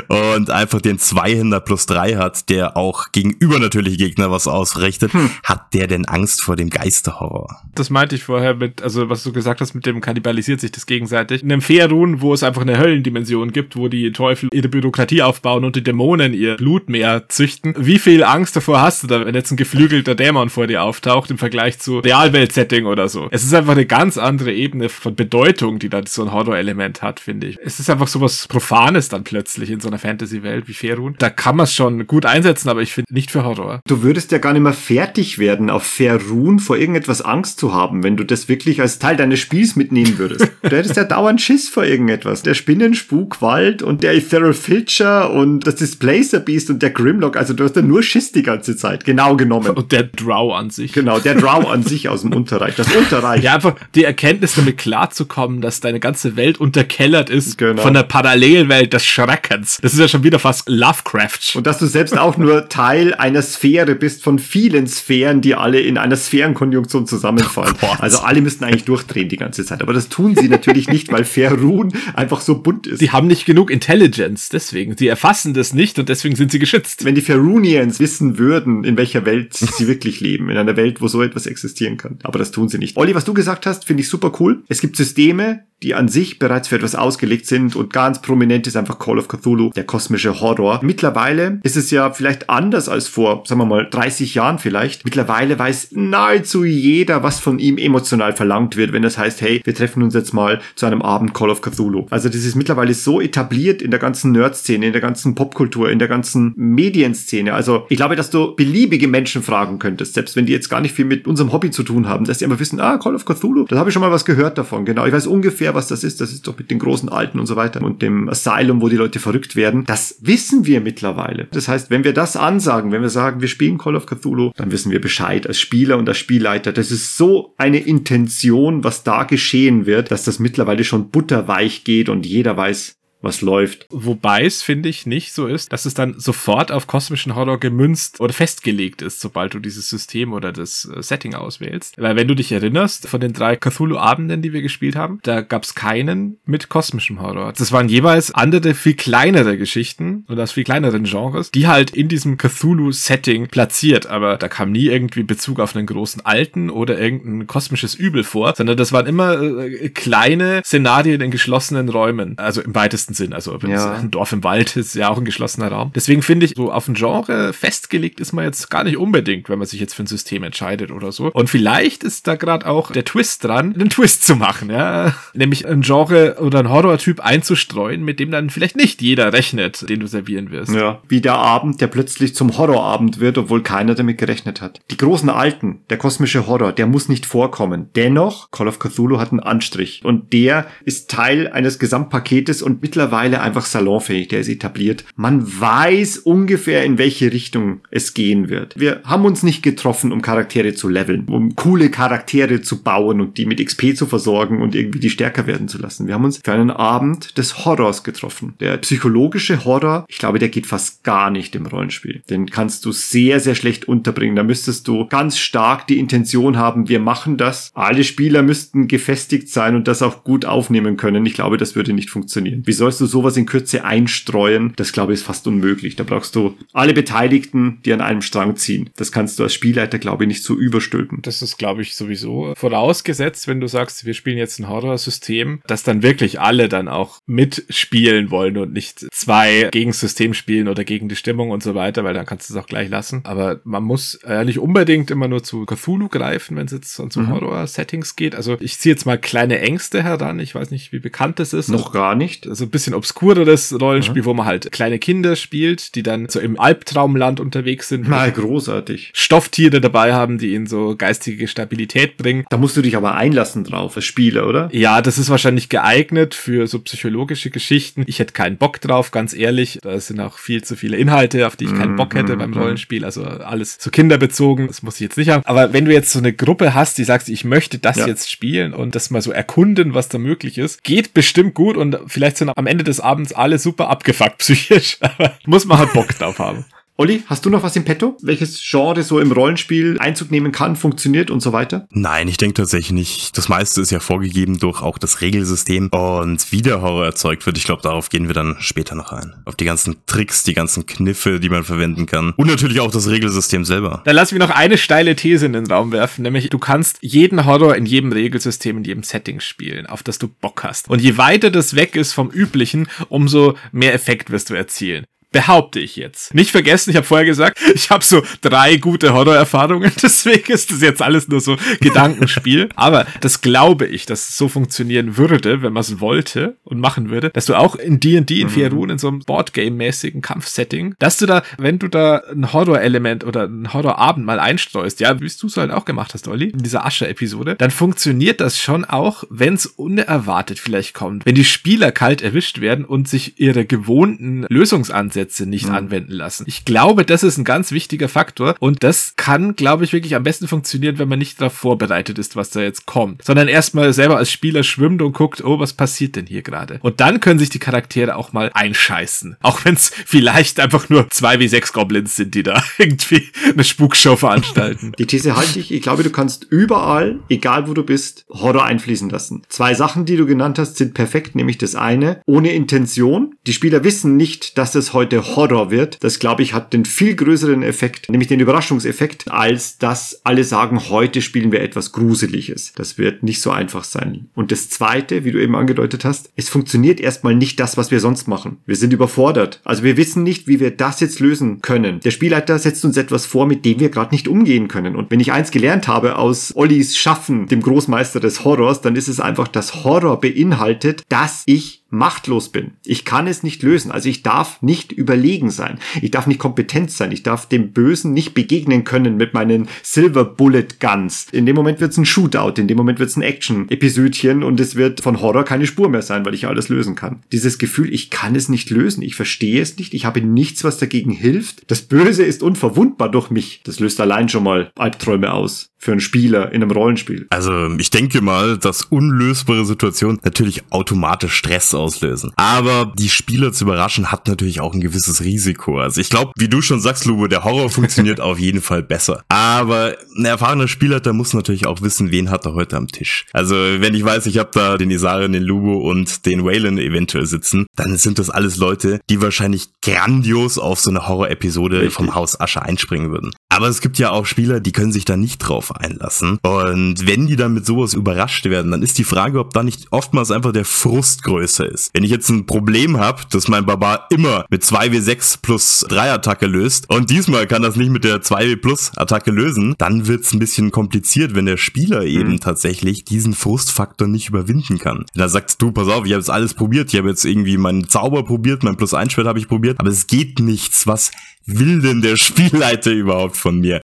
und einfach den Zweihänder plus drei hat, der auch gegen übernatürliche Gegner was ausrichtet, hat der denn Angst vor dem Geisterhorror? Das meinte ich vorher mit, also was du gesagt hast, mit dem kannibalisiert sich das gegenseitig. In einem Faerun, wo es einfach eine Höllendimension gibt, wo die Teufel ihre Bürokratie aufbauen und die Dämonen ihr Blutmeer züchten. Wie viel Angst davor hast du da, wenn jetzt ein geflügelter Dämon vor dir auftaucht im Vergleich zu Realwelt-Setting oder so? Es ist einfach eine ganz andere Ebene von Bedeutung, die da so ein Horror-Element hat, finde ich. Es ist einfach sowas Profanes dann plötzlich in so einer Fantasy-Welt wie Faerun. Da kann man es schon gut einsetzen, aber ich finde nicht für Horror. Du würdest ja gar nicht mehr fertig werden, auf Faerun vor irgendetwas Angst zu haben, wenn du das wirklich als Teil deines Spiels mitnehmen würdest. du hättest ja dauernd Schiss vor irgendetwas. Der Spinnenspuk-Wald und der Ethereal Filcher und das Displacer Beast und der Grimlock, also du hast ja nur Schiss die ganze Zeit, genau genommen. Und der Drow an sich. Genau, der Drow an sich aus dem Unterreich, das Unterreich. Ja, einfach die Erkenntnis damit klarzukommen, dass deine ganze Welt unterkellert ist Genau. von der Parallelwelt des Schreckens. Das ist ja schon wieder fast Lovecraft. Und dass du selbst auch nur Teil einer Sphäre bist von vielen Sphären, die alle in einer Sphärenkonjunktion zusammenfallen. Oh also alle müssten eigentlich durchdrehen die ganze Zeit. Aber das tun sie natürlich nicht, weil Faerun einfach so bunt ist. die haben nicht genug Intelligence, deswegen. Die erfassen das nicht und deswegen sind sie geschützt. Wenn die Faerunians wissen würden, in welcher Welt sie wirklich leben, in einer Welt, wo so etwas existieren kann. Aber das tun sie nicht. Olli, was du gesagt hast, finde ich super cool. Es gibt Systeme, mi? Die an sich bereits für etwas ausgelegt sind und ganz prominent ist einfach Call of Cthulhu, der kosmische Horror. Mittlerweile ist es ja vielleicht anders als vor, sagen wir mal, 30 Jahren vielleicht. Mittlerweile weiß nahezu jeder, was von ihm emotional verlangt wird, wenn das heißt, hey, wir treffen uns jetzt mal zu einem Abend Call of Cthulhu. Also das ist mittlerweile so etabliert in der ganzen Nerd-Szene, in der ganzen Popkultur, in der ganzen Medienszene. Also ich glaube, dass du beliebige Menschen fragen könntest, selbst wenn die jetzt gar nicht viel mit unserem Hobby zu tun haben, dass die einfach wissen, ah, Call of Cthulhu, da habe ich schon mal was gehört davon. Genau, ich weiß ungefähr, was das ist. Das ist doch mit den großen Alten und so weiter und dem Asylum, wo die Leute verrückt werden. Das wissen wir mittlerweile. Das heißt, wenn wir das ansagen, wenn wir sagen, wir spielen Call of Cthulhu, dann wissen wir Bescheid als Spieler und als Spielleiter. Das ist so eine Intention, was da geschehen wird, dass das mittlerweile schon butterweich geht und jeder weiß, was läuft. Wobei es, finde ich, nicht so ist, dass es dann sofort auf kosmischen Horror gemünzt oder festgelegt ist, sobald du dieses System oder das äh, Setting auswählst. Weil wenn du dich erinnerst, von den drei Cthulhu-Abenden, die wir gespielt haben, da gab es keinen mit kosmischem Horror. Das waren jeweils andere, viel kleinere Geschichten und aus viel kleineren Genres, die halt in diesem Cthulhu-Setting platziert. Aber da kam nie irgendwie Bezug auf einen großen Alten oder irgendein kosmisches Übel vor, sondern das waren immer äh, kleine Szenarien in geschlossenen Räumen. Also im weitesten Sinn. Also wenn Ja. es ein Dorf im Wald ist ja auch ein geschlossener Raum. Deswegen finde ich, so auf ein Genre festgelegt ist man jetzt gar nicht unbedingt, wenn man sich jetzt für ein System entscheidet oder so. Und vielleicht ist da gerade auch der Twist dran, einen Twist zu machen, ja. Nämlich ein Genre oder ein Horrortyp einzustreuen, mit dem dann vielleicht nicht jeder rechnet, den du servieren wirst. Ja. Wie der Abend, der plötzlich zum Horrorabend wird, obwohl keiner damit gerechnet hat. Die großen Alten, der kosmische Horror, der muss nicht vorkommen. Dennoch, Call of Cthulhu hat einen Anstrich. Und der ist Teil eines Gesamtpaketes und mittlerweile mittlerweile einfach salonfähig, der ist etabliert. Man weiß ungefähr, in welche Richtung es gehen wird. Wir haben uns nicht getroffen, um Charaktere zu leveln, um coole Charaktere zu bauen und die mit XP zu versorgen und irgendwie die stärker werden zu lassen. Wir haben uns für einen Abend des Horrors getroffen. Der psychologische Horror, ich glaube, der geht fast gar nicht im Rollenspiel. Den kannst du sehr, sehr schlecht unterbringen. Da müsstest du ganz stark die Intention haben, wir machen das. Alle Spieler müssten gefestigt sein und das auch gut aufnehmen können. Ich glaube, das würde nicht funktionieren. Wie sollst du sowas in Kürze einstreuen? Das glaube ich ist fast unmöglich. Da brauchst du alle Beteiligten, die an einem Strang ziehen. Das kannst du als Spielleiter, glaube ich, nicht so überstülpen. Das ist, glaube ich, sowieso vorausgesetzt, wenn du sagst, wir spielen jetzt ein Horrorsystem, dass dann wirklich alle dann auch mitspielen wollen und nicht zwei gegen das System spielen oder gegen die Stimmung und so weiter, weil dann kannst du es auch gleich lassen. Aber man muss äh, nicht unbedingt immer nur zu Cthulhu greifen, wenn es jetzt so zu mhm. Horror-Settings geht. Also ich ziehe jetzt mal kleine Ängste heran. Ich weiß nicht, wie bekannt das ist. Noch gar nicht. Also ein bisschen obskureres Rollenspiel, mhm. wo man halt kleine Kinder spielt, die dann so im Albtraumland unterwegs sind. Mal großartig. Stofftiere dabei haben, die ihnen so geistige Stabilität bringen. Da musst du dich aber einlassen drauf als Spieler, oder? Ja, das ist wahrscheinlich geeignet für so psychologische Geschichten. Ich hätte keinen Bock drauf, ganz ehrlich. Da sind auch viel zu viele Inhalte, auf die ich keinen Bock hätte beim mhm. Rollenspiel. Also alles so kinderbezogen. Das muss ich jetzt nicht haben. Aber wenn du jetzt so eine Gruppe hast, die sagt, ich möchte das ja. jetzt spielen und das mal so erkunden, was da möglich ist, geht bestimmt gut und vielleicht sind am Ende des Abends alle super abgefuckt psychisch. Aber muss man halt Bock drauf haben. Olli, hast du noch was im Petto? Welches Genre so im Rollenspiel Einzug nehmen kann, funktioniert und so weiter? Nein, ich denke tatsächlich nicht. Das meiste ist ja vorgegeben durch auch das Regelsystem und wie der Horror erzeugt wird. Ich glaube, darauf gehen wir dann später noch ein. Auf die ganzen Tricks, die ganzen Kniffe, die man verwenden kann. Und natürlich auch das Regelsystem selber. Dann lass mich noch eine steile These in den Raum werfen, nämlich du kannst jeden Horror in jedem Regelsystem, in jedem Setting spielen, auf das du Bock hast. Und je weiter das weg ist vom üblichen, umso mehr Effekt wirst du erzielen. Behaupte ich jetzt. Nicht vergessen, ich habe vorher gesagt, ich habe so drei gute Horror-Erfahrungen, deswegen ist das jetzt alles nur so Gedankenspiel. Aber das glaube ich, dass es so funktionieren würde, wenn man es wollte und machen würde, dass du auch in D&D, in mhm. Faerun, in so einem Boardgame-mäßigen Kampfsetting, dass du da, wenn du da ein Horror-Element oder ein Horrorabend mal einstreust, ja, wie du es halt auch gemacht hast, Olli, in dieser Asche-Episode, dann funktioniert das schon auch, wenn es unerwartet vielleicht kommt. Wenn die Spieler kalt erwischt werden und sich ihre gewohnten Lösungsansätze Gesetze nicht mhm. anwenden lassen. Ich glaube, das ist ein ganz wichtiger Faktor und das kann, glaube ich, wirklich am besten funktionieren, wenn man nicht darauf vorbereitet ist, was da jetzt kommt, sondern erstmal selber als Spieler schwimmt und guckt, oh, was passiert denn hier gerade? Und dann können sich die Charaktere auch mal einscheißen. Auch wenn es vielleicht einfach nur zwei wie sechs Goblins sind, die da irgendwie eine Spukshow veranstalten. Die These halte ich. Ich glaube, du kannst überall, egal wo du bist, Horror einfließen lassen. Zwei Sachen, die du genannt hast, sind perfekt, nämlich das eine, ohne Intention. Die Spieler wissen nicht, dass es heute heute Horror wird, das glaube ich hat den viel größeren Effekt, nämlich den Überraschungseffekt, als dass alle sagen, heute spielen wir etwas Gruseliges. Das wird nicht so einfach sein. Und das zweite, wie du eben angedeutet hast, es funktioniert erstmal nicht das, was wir sonst machen. Wir sind überfordert. Also wir wissen nicht, wie wir das jetzt lösen können. Der Spielleiter setzt uns etwas vor, mit dem wir gerade nicht umgehen können. Und wenn ich eins gelernt habe aus Ollis Schaffen, dem Großmeister des Horrors, dann ist es einfach, dass Horror beinhaltet, dass ich machtlos bin. Ich kann es nicht lösen. Also ich darf nicht überlegen sein. Ich darf nicht kompetent sein. Ich darf dem Bösen nicht begegnen können mit meinen Silver Bullet Guns. In dem Moment wird es ein Shootout. In dem Moment wird es ein Action-Episödchen und es wird von Horror keine Spur mehr sein, weil ich alles lösen kann. Dieses Gefühl, ich kann es nicht lösen. Ich verstehe es nicht. Ich habe nichts, was dagegen hilft. Das Böse ist unverwundbar durch mich. Das löst allein schon mal Albträume aus für einen Spieler in einem Rollenspiel. Also ich denke mal, dass unlösbare Situationen natürlich automatisch Stress auslösen. Aber die Spieler zu überraschen hat natürlich auch ein gewisses Risiko. Also ich glaube, wie du schon sagst, Lubo, der Horror funktioniert auf jeden Fall besser. Aber ein erfahrener Spielleiter muss natürlich auch wissen, wen hat er heute am Tisch. Also wenn ich weiß, ich habe da den Isaren, den Lubo und den Waylon eventuell sitzen, dann sind das alles Leute, die wahrscheinlich grandios auf so eine Horror-Episode vom Haus Asche einspringen würden. Aber es gibt ja auch Spieler, die können sich da nicht drauf einlassen. Und wenn die dann mit sowas überrascht werden, dann ist die Frage, ob da nicht oftmals einfach der Frust größer ist. Wenn ich jetzt ein Problem habe, dass mein Barbar immer mit 2W6 plus 3 Attacke löst und diesmal kann das nicht mit der 2W plus Attacke lösen, dann wird's ein bisschen kompliziert, wenn der Spieler eben mhm. tatsächlich diesen Frustfaktor nicht überwinden kann. Wenn er sagt, du, pass auf, ich habe jetzt alles probiert, ich habe jetzt irgendwie meinen Zauber probiert, mein Plus 1 Schwert habe ich probiert, aber es geht nichts. Was will denn der Spielleiter überhaupt von mir?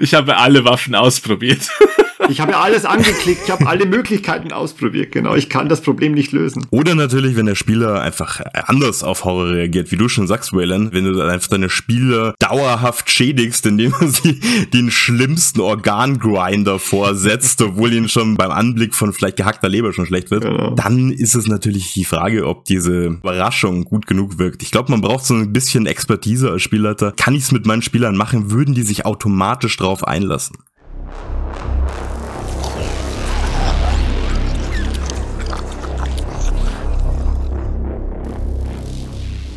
Ich habe alle Waffen ausprobiert. Ich habe ja alles angeklickt, ich habe alle Möglichkeiten ausprobiert, genau. Ich kann das Problem nicht lösen. Oder natürlich, wenn der Spieler einfach anders auf Horror reagiert, wie du schon sagst, Wayland, wenn du einfach deine Spieler dauerhaft schädigst, indem du sie den schlimmsten Organgrinder vorsetzt, obwohl ihnen schon beim Anblick von vielleicht gehackter Leber schon schlecht wird, Genau. dann ist es natürlich die Frage, ob diese Überraschung gut genug wirkt. Ich glaube, man braucht so ein bisschen Expertise als Spielleiter. Kann ich es mit meinen Spielern machen? Würden die sich automatisch drauf einlassen?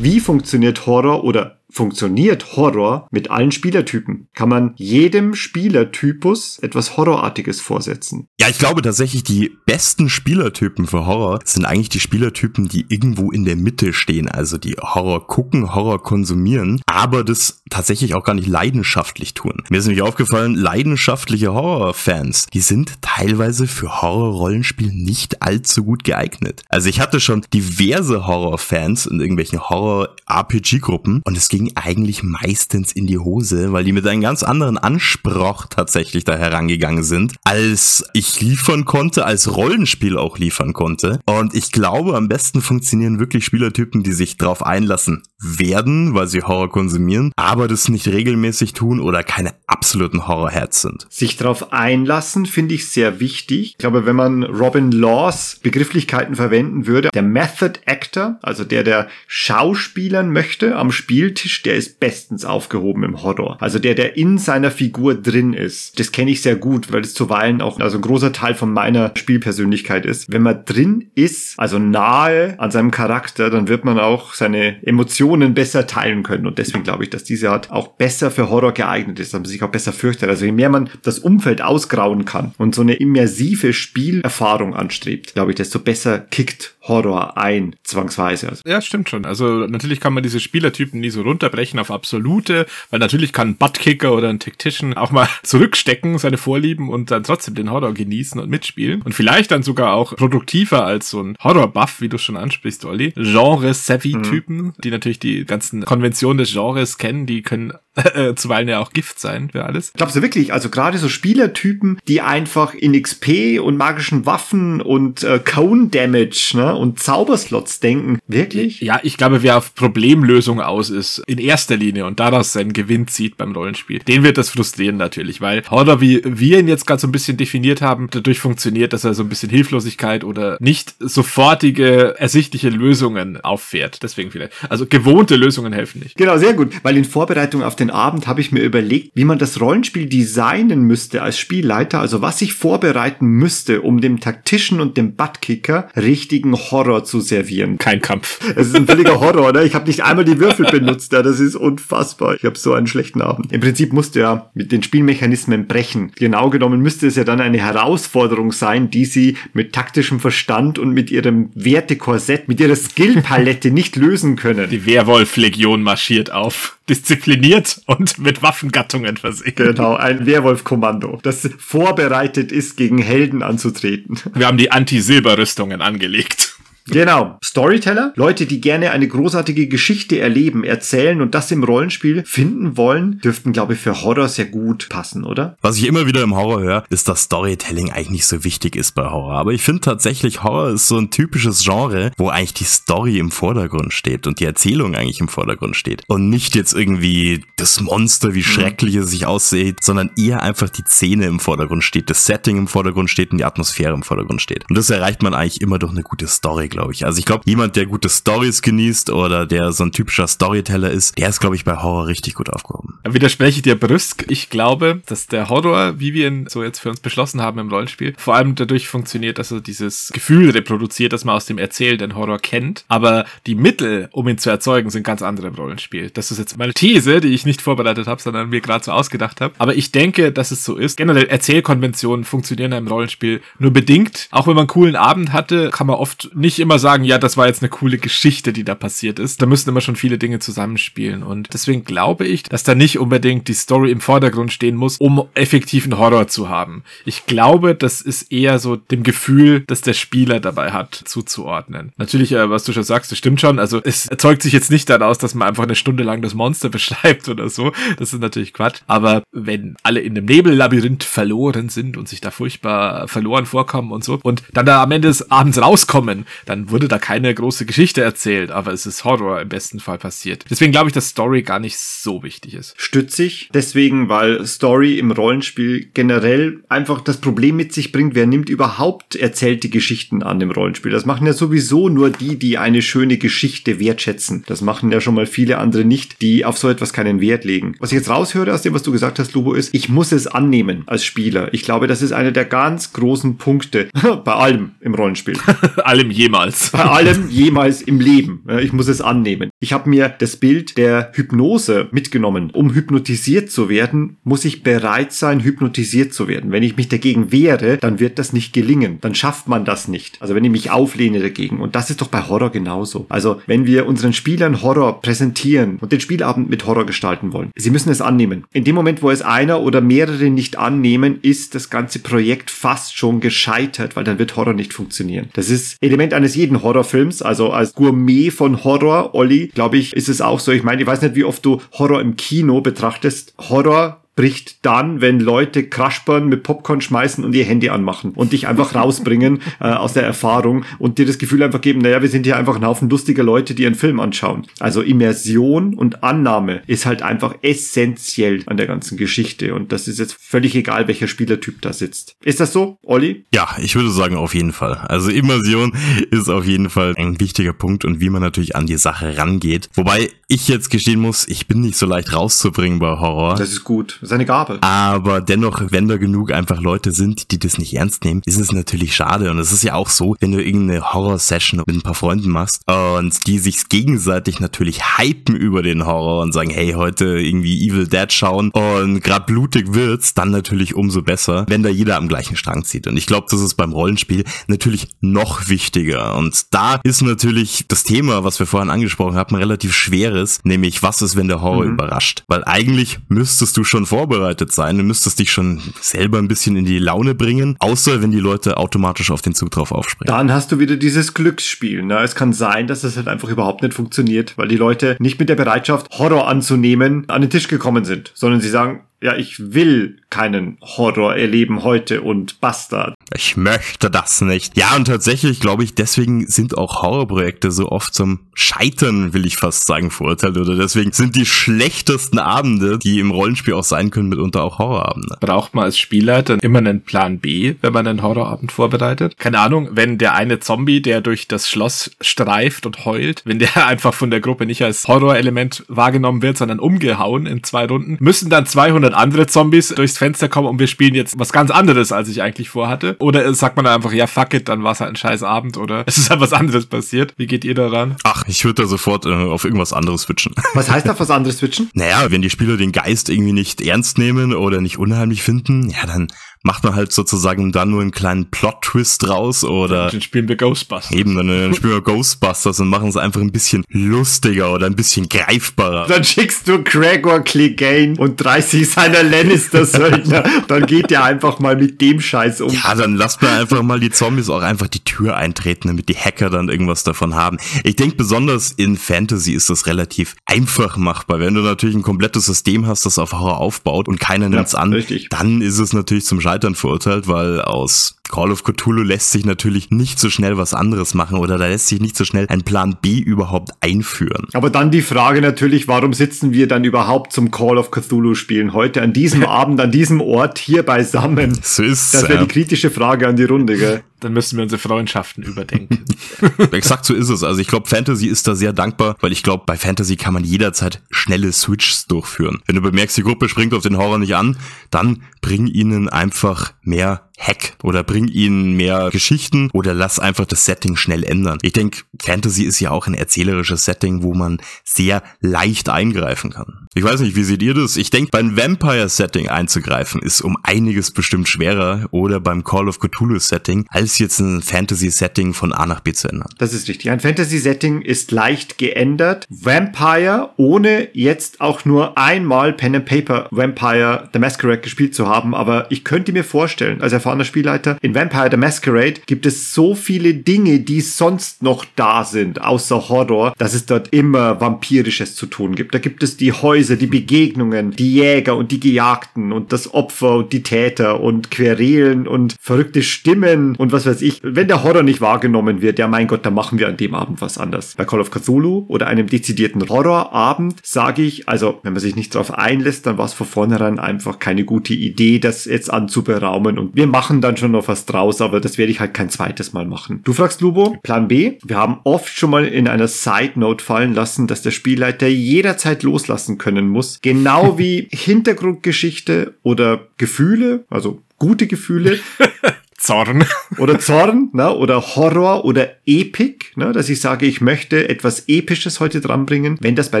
Wie funktioniert Horror oder funktioniert Horror mit allen Spielertypen? Kann man jedem Spielertypus etwas Horrorartiges vorsetzen? Ja, ich glaube tatsächlich, die besten Spielertypen für Horror sind eigentlich die Spielertypen, die irgendwo in der Mitte stehen. Also die Horror gucken, Horror konsumieren, aber das tatsächlich auch gar nicht leidenschaftlich tun. Mir ist nämlich aufgefallen, leidenschaftliche Horrorfans, die sind teilweise für Horror-Rollenspiel nicht allzu gut geeignet. Also ich hatte schon diverse Horrorfans in irgendwelchen Horror-RPG-Gruppen und es ging eigentlich meistens in die Hose, weil die mit einem ganz anderen Anspruch tatsächlich da herangegangen sind, als ich liefern konnte, als Rollenspiel auch liefern konnte. Und ich glaube, am besten funktionieren wirklich Spielertypen, die sich drauf einlassen werden, weil sie Horror konsumieren, aber das nicht regelmäßig tun oder keine absoluten Horrorheads sind. Sich darauf einlassen, finde ich sehr wichtig. Ich glaube, wenn man Robin Laws Begrifflichkeiten verwenden würde, der Method Actor, also der, der schauspielern möchte am Spieltisch, der ist bestens aufgehoben im Horror. Also der, der in seiner Figur drin ist. Das kenne ich sehr gut, weil es zuweilen auch also ein großer Teil von meiner Spielpersönlichkeit ist. Wenn man drin ist, also nahe an seinem Charakter, dann wird man auch seine Emotionen besser teilen können. Und deswegen glaube ich, dass diese Art auch besser für Horror geeignet ist, dass man sich auch besser fürchtet. Also je mehr man das Umfeld ausgrauen kann und so eine immersive Spielerfahrung anstrebt, glaube ich, desto besser kickt Horror ein, zwangsweise. Also Ja, stimmt schon. Also natürlich kann man diese Spielertypen nie so runterbrechen auf absolute, weil natürlich kann ein Buttkicker oder ein Tactician auch mal zurückstecken, seine Vorlieben und dann trotzdem den Horror genießen und mitspielen. Und vielleicht dann sogar auch produktiver als so ein Horror-Buff, wie du schon ansprichst, Olli. Genre-Savvy-Typen, die natürlich die ganzen Konventionen des Genres kennen, die können zuweilen ja auch Gift sein für alles. Glaubst du wirklich, also gerade so Spielertypen, die einfach in XP und magischen Waffen und äh, Cone Damage ne, und Zauberslots denken, wirklich? Ja, ich glaube, wer auf Problemlösung aus ist, in erster Linie und daraus seinen Gewinn zieht beim Rollenspiel, den wird das frustrieren natürlich, weil Horror, wie wir ihn jetzt gerade so ein bisschen definiert haben, dadurch funktioniert, dass er so ein bisschen Hilflosigkeit oder nicht sofortige, ersichtliche Lösungen auffährt. Deswegen vielleicht. Also gewohnte Lösungen helfen nicht. Genau, sehr gut. Weil in Vorbereitung auf den Abend habe ich mir überlegt, wie man das Rollenspiel designen müsste als Spielleiter, also was ich vorbereiten müsste, um dem Taktischen und dem Buttkicker richtigen Horror zu servieren. Kein Kampf. Es ist ein völliger Horror, ne? Ich habe nicht einmal die Würfel benutzt, ja, das ist unfassbar. Ich habe so einen schlechten Abend. Im Prinzip musste ja mit den Spielmechanismen brechen. Genau genommen müsste es ja dann eine Herausforderung sein, die sie mit taktischem Verstand und mit ihrem Wertekorsett, mit ihrer Skillpalette nicht lösen können. Die Werwolf-Legion marschiert auf. Diszipliniert und mit Waffengattungen versehen. Genau, ein Werwolf-Kommando, das vorbereitet ist, gegen Helden anzutreten. Wir haben die Anti-Silber-Rüstungen angelegt. Genau. Storyteller, Leute, die gerne eine großartige Geschichte erleben, erzählen und das im Rollenspiel finden wollen, dürften, glaube ich, für Horror sehr gut passen, oder? Was ich immer wieder im Horror höre, ist, dass Storytelling eigentlich nicht so wichtig ist bei Horror. Aber ich finde tatsächlich, Horror ist so ein typisches Genre, wo eigentlich die Story im Vordergrund steht und die Erzählung eigentlich im Vordergrund steht. Und nicht jetzt irgendwie das Monster, wie schrecklich es sich aussieht, sondern eher einfach die Szene im Vordergrund steht, das Setting im Vordergrund steht und die Atmosphäre im Vordergrund steht. Und das erreicht man eigentlich immer durch eine gute Story, glaube ich. Also ich glaube, jemand, der gute Stories genießt oder der so ein typischer Storyteller ist, der ist, glaube ich, bei Horror richtig gut aufgehoben. Widerspreche ich dir brüsk. Ich glaube, dass der Horror, wie wir ihn so jetzt für uns beschlossen haben im Rollenspiel, vor allem dadurch funktioniert, dass er dieses Gefühl reproduziert, dass man aus dem erzählenden Horror kennt. Aber die Mittel, um ihn zu erzeugen, sind ganz andere im Rollenspiel. Das ist jetzt meine These, die ich nicht vorbereitet habe, sondern mir gerade so ausgedacht habe. Aber ich denke, dass es so ist. Generell Erzählkonventionen funktionieren im Rollenspiel nur bedingt. Auch wenn man einen coolen Abend hatte, kann man oft nicht immer immer sagen, ja, das war jetzt eine coole Geschichte, die da passiert ist. Da müssen immer schon viele Dinge zusammenspielen. Und deswegen glaube ich, dass da nicht unbedingt die Story im Vordergrund stehen muss, um effektiven Horror zu haben. Ich glaube, das ist eher so dem Gefühl, das der Spieler dabei hat, zuzuordnen. Natürlich, äh, was du schon sagst, das stimmt schon. Also es erzeugt sich jetzt nicht daraus, dass man einfach eine Stunde lang das Monster beschreibt oder so. Das ist natürlich Quatsch. Aber wenn alle in einem Nebellabyrinth verloren sind und sich da furchtbar verloren vorkommen und so und dann da am Ende des Abends rauskommen, dann wurde da keine große Geschichte erzählt, aber es ist Horror im besten Fall passiert. Deswegen glaube ich, dass Story gar nicht so wichtig ist. Stützig, deswegen, weil Story im Rollenspiel generell einfach das Problem mit sich bringt, wer nimmt überhaupt erzählte Geschichten an dem Rollenspiel. Das machen ja sowieso nur die, die eine schöne Geschichte wertschätzen. Das machen ja schon mal viele andere nicht, die auf so etwas keinen Wert legen. Was ich jetzt raushöre aus dem, was du gesagt hast, Lubo, ist, ich muss es annehmen als Spieler. Ich glaube, das ist einer der ganz großen Punkte bei allem im Rollenspiel. Allem jemals. Bei allem jemals im Leben. Ich muss es annehmen. Ich habe mir das Bild der Hypnose mitgenommen. Um hypnotisiert zu werden, muss ich bereit sein, hypnotisiert zu werden. Wenn ich mich dagegen wehre, dann wird das nicht gelingen. Dann schafft man das nicht. Also wenn ich mich auflehne dagegen. Und das ist doch bei Horror genauso. Also wenn wir unseren Spielern Horror präsentieren und den Spielabend mit Horror gestalten wollen, sie müssen es annehmen. In dem Moment, wo es einer oder mehrere nicht annehmen, ist das ganze Projekt fast schon gescheitert, weil dann wird Horror nicht funktionieren. Das ist Element eines jeden Horrorfilms. Also als Gourmet von Horror, Olli, glaube ich, ist es auch so. Ich meine, ich weiß nicht, wie oft du Horror im Kino betrachtest. Horror bricht dann, wenn Leute Crashburn mit Popcorn schmeißen und ihr Handy anmachen und dich einfach rausbringen äh, aus der Erfahrung und dir das Gefühl einfach geben, naja, wir sind hier einfach ein Haufen lustiger Leute, die einen Film anschauen. Also Immersion und Annahme ist halt einfach essentiell an der ganzen Geschichte und das ist jetzt völlig egal, welcher Spielertyp da sitzt. Ist das so, Olli? Ja, ich würde sagen auf jeden Fall. Also Immersion ist auf jeden Fall ein wichtiger Punkt und wie man natürlich an die Sache rangeht. Wobei ich jetzt gestehen muss, ich bin nicht so leicht rauszubringen bei Horror. Das ist gut. Das ist eine Gabe. Aber dennoch, wenn da genug einfach Leute sind, die das nicht ernst nehmen, ist es natürlich schade. Und es ist ja auch so, wenn du irgendeine Horror-Session mit ein paar Freunden machst und die sich gegenseitig natürlich hypen über den Horror und sagen, hey, heute irgendwie Evil Dead schauen und grad blutig wird's, dann natürlich umso besser, wenn da jeder am gleichen Strang zieht. Und ich glaube, das ist beim Rollenspiel natürlich noch wichtiger. Und da ist natürlich das Thema, was wir vorhin angesprochen haben, relativ schweres, nämlich was ist, wenn der Horror überrascht? Weil eigentlich müsstest du schon vorbereitet sein, du müsstest dich schon selber ein bisschen in die Laune bringen, außer wenn die Leute automatisch auf den Zug drauf aufspringen. Dann hast du wieder dieses Glücksspiel. Ne? Es kann sein, dass es halt einfach überhaupt nicht funktioniert, weil die Leute nicht mit der Bereitschaft, Horror anzunehmen, an den Tisch gekommen sind, sondern sie sagen, ja, ich will keinen Horror erleben heute und basta. Ich möchte das nicht. Ja, und tatsächlich glaube ich, deswegen sind auch Horrorprojekte so oft zum Scheitern, will ich fast sagen, verurteilt. Oder deswegen sind die schlechtesten Abende, die im Rollenspiel auch sein können, mitunter auch Horrorabende. Braucht man als Spielleiter immer einen Plan B, wenn man einen Horrorabend vorbereitet? Keine Ahnung, wenn der eine Zombie, der durch das Schloss streift und heult, wenn der einfach von der Gruppe nicht als Horrorelement wahrgenommen wird, sondern umgehauen in zwei Runden, müssen dann 200 andere Zombies durchs Fenster kommen und wir spielen jetzt was ganz anderes, als ich eigentlich vorhatte. Oder sagt man dann einfach, ja, fuck it, dann war es halt ein scheiß Abend oder es ist halt was anderes passiert. Wie geht ihr daran? Ach, ich würde da sofort äh, auf irgendwas anderes switchen. Was heißt da was anderes switchen? Naja, wenn die Spieler den Geist irgendwie nicht ernst nehmen oder nicht unheimlich finden, ja, dann macht man halt sozusagen dann nur einen kleinen Plot-Twist raus oder Dann spielen wir Ghostbusters. eben dann äh, spielen wir Ghostbusters und machen es einfach ein bisschen lustiger oder ein bisschen greifbarer. Dann schickst du Gregor Clegane und 30 seiner Lannister-Söldner. Dann geht der einfach mal mit dem Scheiß um. Ja, dann lasst man einfach mal die Zombies auch einfach die Tür eintreten, damit die Hacker dann irgendwas davon haben. Ich denke, besonders in Fantasy ist das relativ einfach machbar. Wenn du natürlich ein komplettes System hast, das auf Horror aufbaut und keiner nimmt's an, richtig. dann ist es natürlich zum Scheitern verurteilt, weil aus Call of Cthulhu lässt sich natürlich nicht so schnell was anderes machen oder da lässt sich nicht so schnell ein Plan B überhaupt einführen. Aber dann die Frage natürlich, warum sitzen wir dann überhaupt zum Call of Cthulhu spielen? Heute an diesem Abend, an diesem Ort, hier beisammen. So ist Das wäre die kritische Frage an die Runde, gell? Dann müssen wir unsere Freundschaften überdenken. Exakt so ist es. Also ich glaube, Fantasy ist da sehr dankbar, weil ich glaube, bei Fantasy kann man jederzeit schnelle Switches durchführen. Wenn du bemerkst, die Gruppe springt auf den Horror nicht an, dann bring ihnen einfach mehr Hack oder bring ihnen mehr Geschichten oder lass einfach das Setting schnell ändern. Ich denke, Fantasy ist ja auch ein erzählerisches Setting, wo man sehr leicht eingreifen kann. Ich weiß nicht, wie seht ihr das? Ich denke, beim Vampire-Setting einzugreifen ist um einiges bestimmt schwerer oder beim Call of Cthulhu-Setting, als jetzt ein Fantasy-Setting von A nach B zu ändern. Das ist richtig. Ein Fantasy-Setting ist leicht geändert. Vampire, ohne jetzt auch nur einmal Pen and Paper Vampire The Masquerade gespielt zu haben, aber ich könnte mir vorstellen, als erfahrener Spielleiter, in Vampire The Masquerade gibt es so viele Dinge, die sonst noch da sind, außer Horror, dass es dort immer Vampirisches zu tun gibt. Da gibt es die Häuser, die Begegnungen, die Jäger und die Gejagten und das Opfer und die Täter und Querelen und verrückte Stimmen und was weiß ich. Wenn der Horror nicht wahrgenommen wird, ja mein Gott, dann machen wir an dem Abend was anders. Bei Call of Cthulhu oder einem dezidierten Horrorabend sage ich, also wenn man sich nicht darauf einlässt, dann war es von vornherein einfach keine gute Idee, das jetzt anzuberaumen und wir machen dann schon noch was draus, aber das werde ich halt kein zweites Mal machen. Du fragst Lubo, Plan B. Wir haben oft schon mal in einer Side Note fallen lassen, dass der Spielleiter jederzeit loslassen können muss. Genau wie Hintergrundgeschichte oder Gefühle, also gute Gefühle, Zorn. oder Zorn, ne, oder Horror oder Epic, ne, dass ich sage, ich möchte etwas Episches heute dranbringen. Wenn das bei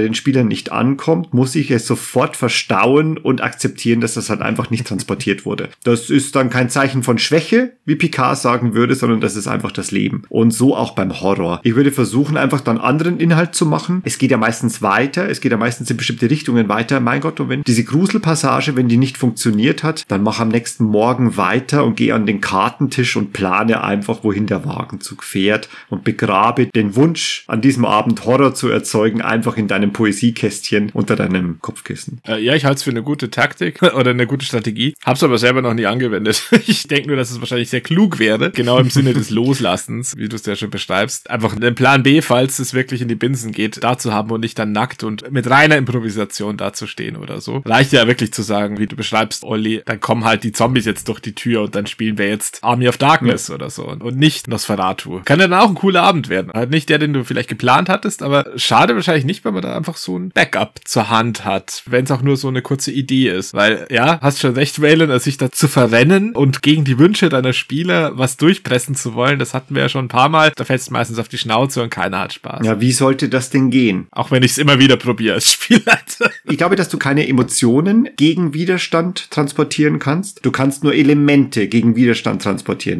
den Spielern nicht ankommt, muss ich es sofort verstauen und akzeptieren, dass das halt einfach nicht transportiert wurde. Das ist dann kein Zeichen von Schwäche, wie Picard sagen würde, sondern das ist einfach das Leben. Und so auch beim Horror. Ich würde versuchen, einfach dann anderen Inhalt zu machen. Es geht ja meistens weiter, es geht ja meistens in bestimmte Richtungen weiter. Mein Gott, und wenn diese Gruselpassage, wenn die nicht funktioniert hat, dann mach am nächsten Morgen weiter und geh an den Kartentisch und plane einfach, wohin der Wagenzug fährt und begrabe den Wunsch, an diesem Abend Horror zu erzeugen, einfach in deinem Poesiekästchen unter deinem Kopfkissen. Äh, ja, ich halte es für eine gute Taktik oder eine gute Strategie. Hab's aber selber noch nie angewendet. Ich denke nur, dass es wahrscheinlich sehr klug wäre, genau im Sinne des Loslassens, wie du es ja schon beschreibst, einfach einen Plan B, falls es wirklich in die Binsen geht, da zu haben und nicht dann nackt und mit reiner Improvisation dazustehen oder so. Reicht ja wirklich zu sagen, wie du beschreibst, Olli, dann kommen halt die Zombies jetzt durch die Tür und dann spielen wir jetzt Army of Darkness oder so und nicht Nosferatu. Kann dann auch ein cooler Abend werden. Halt nicht der, den du vielleicht geplant hattest, aber schade wahrscheinlich nicht, weil man da einfach so ein Backup zur Hand hat, wenn es auch nur so eine kurze Idee ist. Weil, ja, hast schon recht, Waylon, sich da zu verrennen und gegen die Wünsche deiner Spieler was durchpressen zu wollen, das hatten wir ja schon ein paar Mal. Da fällst du meistens auf die Schnauze und keiner hat Spaß. Ja, wie sollte das denn gehen? Auch wenn ich es immer wieder probiere als Spielleiter. Ich glaube, dass du keine Emotionen gegen Widerstand transportieren kannst. Du kannst nur Elemente gegen Widerstand transportieren.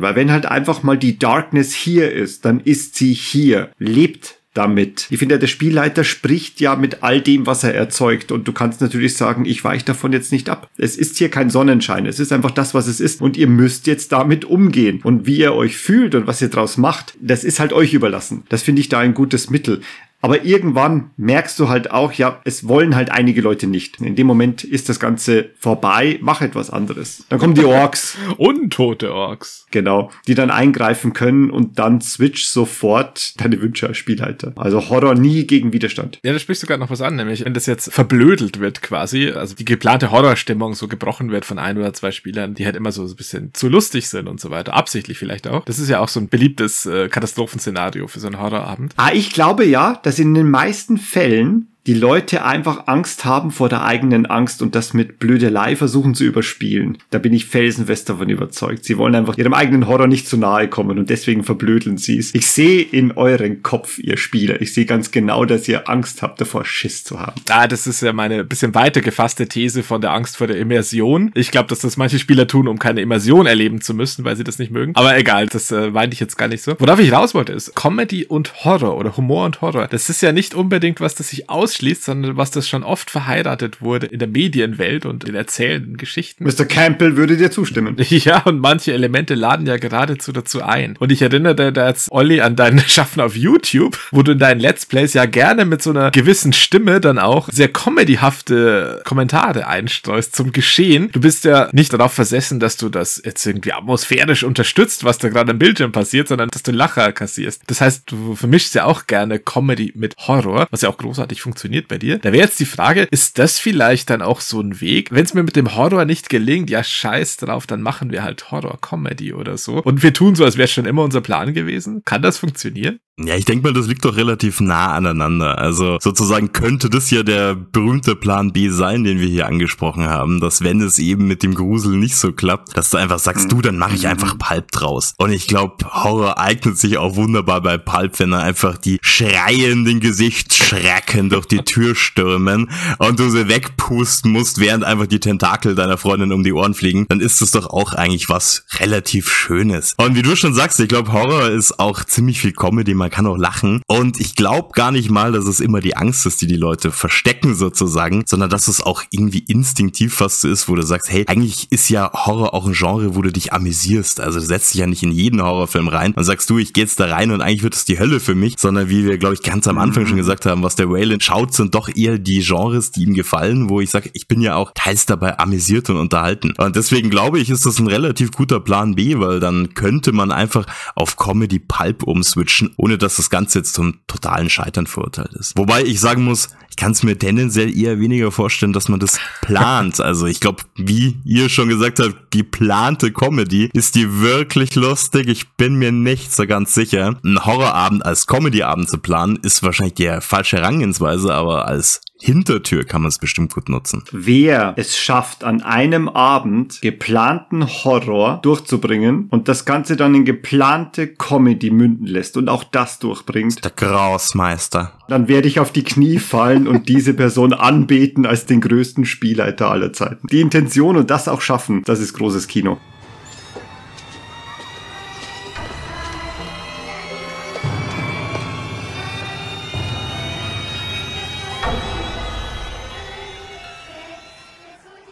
Weil wenn halt einfach mal die Darkness hier ist, dann ist sie hier. Lebt damit. Ich finde, der Spielleiter spricht ja mit all dem, was er erzeugt. Und du kannst natürlich sagen, ich weiche davon jetzt nicht ab. Es ist hier kein Sonnenschein. Es ist einfach das, was es ist. Und ihr müsst jetzt damit umgehen. Und wie ihr euch fühlt und was ihr draus macht, das ist halt euch überlassen. Das finde ich da ein gutes Mittel. Aber irgendwann merkst du halt auch, ja, es wollen halt einige Leute nicht. In dem Moment ist das Ganze vorbei, mach etwas anderes. Dann kommen die Orks. Untote Orks. Genau, die dann eingreifen können und dann switch sofort deine Wünsche als Spielleiter. Also Horror nie gegen Widerstand. Ja, da sprichst du gerade noch was an, nämlich wenn das jetzt verblödelt wird quasi, also die geplante Horrorstimmung so gebrochen wird von ein oder zwei Spielern, die halt immer so ein bisschen zu lustig sind und so weiter, absichtlich vielleicht auch. Das ist ja auch so ein beliebtes äh, Katastrophenszenario für so einen Horrorabend. Ah, ich glaube ja, dass in den meisten Fällen die Leute einfach Angst haben vor der eigenen Angst und das mit Blödelei versuchen zu überspielen. Da bin ich felsenfest davon überzeugt. Sie wollen einfach ihrem eigenen Horror nicht zu nahe kommen und deswegen verblödeln sie es. Ich sehe in euren Kopf, ihr Spieler. Ich sehe ganz genau, dass ihr Angst habt, davor Schiss zu haben. Ah, das ist ja meine bisschen weiter gefasste These von der Angst vor der Immersion. Ich glaube, dass das manche Spieler tun, um keine Immersion erleben zu müssen, weil sie das nicht mögen. Aber egal, das äh, meinte ich jetzt gar nicht so. Worauf ich raus wollte, ist Comedy und Horror oder Humor und Horror. Das ist ja nicht unbedingt was, das sich ausschließt, sondern was das schon oft verheiratet wurde in der Medienwelt und in erzählenden Geschichten. Mr. Campbell würde dir zustimmen. Ja, und manche Elemente laden ja geradezu dazu ein. Und ich erinnere da jetzt, Olli, an dein Schaffen auf YouTube, wo du in deinen Let's Plays ja gerne mit so einer gewissen Stimme dann auch sehr comedyhafte Kommentare einstreust zum Geschehen. Du bist ja nicht darauf versessen, dass du das jetzt irgendwie atmosphärisch unterstützt, was da gerade am Bildschirm passiert, sondern dass du Lacher kassierst. Das heißt, du vermischst ja auch gerne Comedy mit Horror, was ja auch großartig funktioniert bei dir. Da wäre jetzt die Frage, ist das vielleicht dann auch so ein Weg? Wenn es mir mit dem Horror nicht gelingt, ja scheiß drauf, dann machen wir halt Horror-Comedy oder so. Und wir tun so, als wäre schon immer unser Plan gewesen. Kann das funktionieren? Ja, ich denke mal, das liegt doch relativ nah aneinander. Also sozusagen könnte das ja der berühmte Plan B sein, den wir hier angesprochen haben, dass wenn es eben mit dem Grusel nicht so klappt, dass du einfach sagst, du, dann mache ich einfach Pulp draus. Und ich glaube, Horror eignet sich auch wunderbar bei Pulp, wenn er einfach die schreienden Gesichtsschrecken durch die Tür stürmen und du sie wegpusten musst, während einfach die Tentakel deiner Freundin um die Ohren fliegen, dann ist es doch auch eigentlich was relativ Schönes. Und wie du schon sagst, ich glaube, Horror ist auch ziemlich viel Comedy, man kann auch lachen. Und ich glaube gar nicht mal, dass es immer die Angst ist, die die Leute verstecken sozusagen, sondern dass es auch irgendwie instinktiv fast so ist, wo du sagst, hey, eigentlich ist ja Horror auch ein Genre, wo du dich amüsierst. Also du setzt dich ja nicht in jeden Horrorfilm rein und sagst du, ich gehe jetzt da rein und eigentlich wird es die Hölle für mich, sondern wie wir, glaube ich, ganz am Anfang schon gesagt haben, was der Wayland schaut, sind doch eher die Genres, die ihm gefallen, wo ich sage, ich bin ja auch teils dabei amüsiert und unterhalten. Und deswegen glaube ich, ist das ein relativ guter Plan B, weil dann könnte man einfach auf Comedy Pulp umswitchen, ohne dass das Ganze jetzt zum totalen Scheitern verurteilt ist. Wobei ich sagen muss, kann es mir tendenziell eher weniger vorstellen, dass man das plant. Also ich glaube, wie ihr schon gesagt habt, geplante Comedy, ist die wirklich lustig? Ich bin mir nicht so ganz sicher. Ein Horrorabend als Comedyabend zu planen, ist wahrscheinlich die falsche Herangehensweise, aber als Hintertür kann man es bestimmt gut nutzen. Wer es schafft, an einem Abend geplanten Horror durchzubringen und das Ganze dann in geplante Comedy münden lässt und auch das durchbringt, Der Grausmeister. dann werde ich auf die Knie fallen und diese Person anbeten als den größten Spielleiter aller Zeiten. Die Intention und das auch schaffen, das ist großes Kino.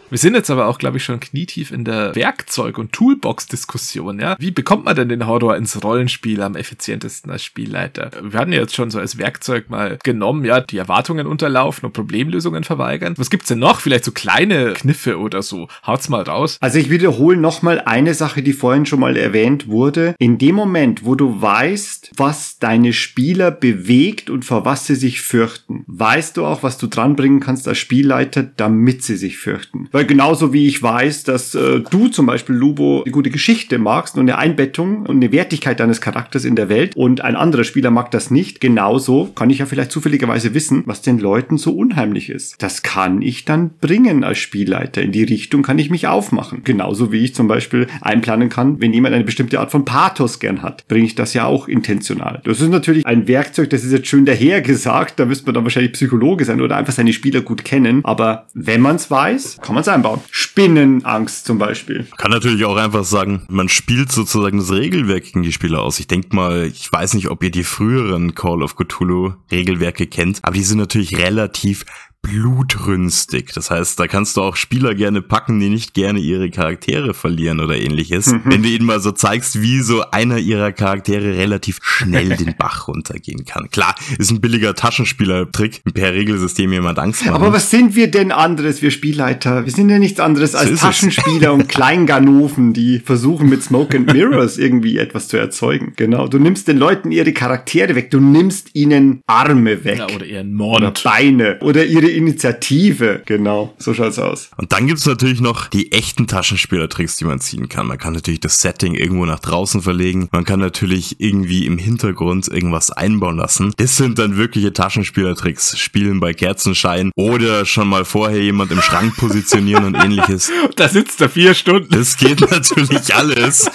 Wir sind jetzt aber auch, glaube ich, schon knietief in der Werkzeug- und Toolbox-Diskussion, ja. Wie bekommt man denn den Horror ins Rollenspiel am effizientesten als Spielleiter? Wir hatten ja jetzt schon so als Werkzeug mal genommen, ja, die Erwartungen unterlaufen und Problemlösungen verweigern. Was gibt's denn noch? Vielleicht so kleine Kniffe oder so. Haut's mal raus. Also ich wiederhole nochmal eine Sache, die vorhin schon mal erwähnt wurde. In dem Moment, wo du weißt, was deine Spieler bewegt und vor was sie sich fürchten, weißt du auch, was du dranbringen kannst als Spielleiter, damit sie sich fürchten. Weil genauso wie ich weiß, dass äh, du zum Beispiel, Lubo, eine gute Geschichte magst und eine Einbettung und eine Wertigkeit deines Charakters in der Welt und ein anderer Spieler mag das nicht, genauso kann ich ja vielleicht zufälligerweise wissen, was den Leuten so unheimlich ist. Das kann ich dann bringen als Spielleiter. In die Richtung kann ich mich aufmachen. Genauso wie ich zum Beispiel einplanen kann, wenn jemand eine bestimmte Art von Pathos gern hat, bringe ich das ja auch intentional. Das ist natürlich ein Werkzeug, das ist jetzt schön dahergesagt, da müsste man dann wahrscheinlich Psychologe sein oder einfach seine Spieler gut kennen. Aber wenn man es weiß, kann man es einbauen. Spinnenangst zum Beispiel. Kann natürlich auch einfach sagen, man spielt sozusagen das Regelwerk gegen die Spieler aus. Ich denke mal, ich weiß nicht, ob ihr die früheren Call of Cthulhu Regelwerke kennt, aber die sind natürlich relativ blutrünstig. Das heißt, da kannst du auch Spieler gerne packen, die nicht gerne ihre Charaktere verlieren oder ähnliches. Wenn du ihnen mal so zeigst, wie so einer ihrer Charaktere relativ schnell den Bach runtergehen kann. Klar, ist ein billiger Taschenspielertrick, per Regelsystem jemand Angst machen. Aber was sind wir denn anderes, wir Spielleiter? Wir sind ja nichts anderes als es. Taschenspieler und Kleinganoven, die versuchen mit Smoke and Mirrors irgendwie etwas zu erzeugen. Genau. Du nimmst den Leuten ihre Charaktere weg. Du nimmst ihnen Arme weg. Ja, oder eher ein oder Mord. Beine. Oder ihre Initiative. Genau. So schaut's aus. Und dann gibt's natürlich noch die echten Taschenspielertricks, die man ziehen kann. Man kann natürlich das Setting irgendwo nach draußen verlegen. Man kann natürlich irgendwie im Hintergrund irgendwas einbauen lassen. Das sind dann wirkliche Taschenspielertricks. Spielen bei Kerzenschein oder schon mal vorher jemand im Schrank positionieren und ähnliches. Da sitzt er vier Stunden Das geht natürlich alles.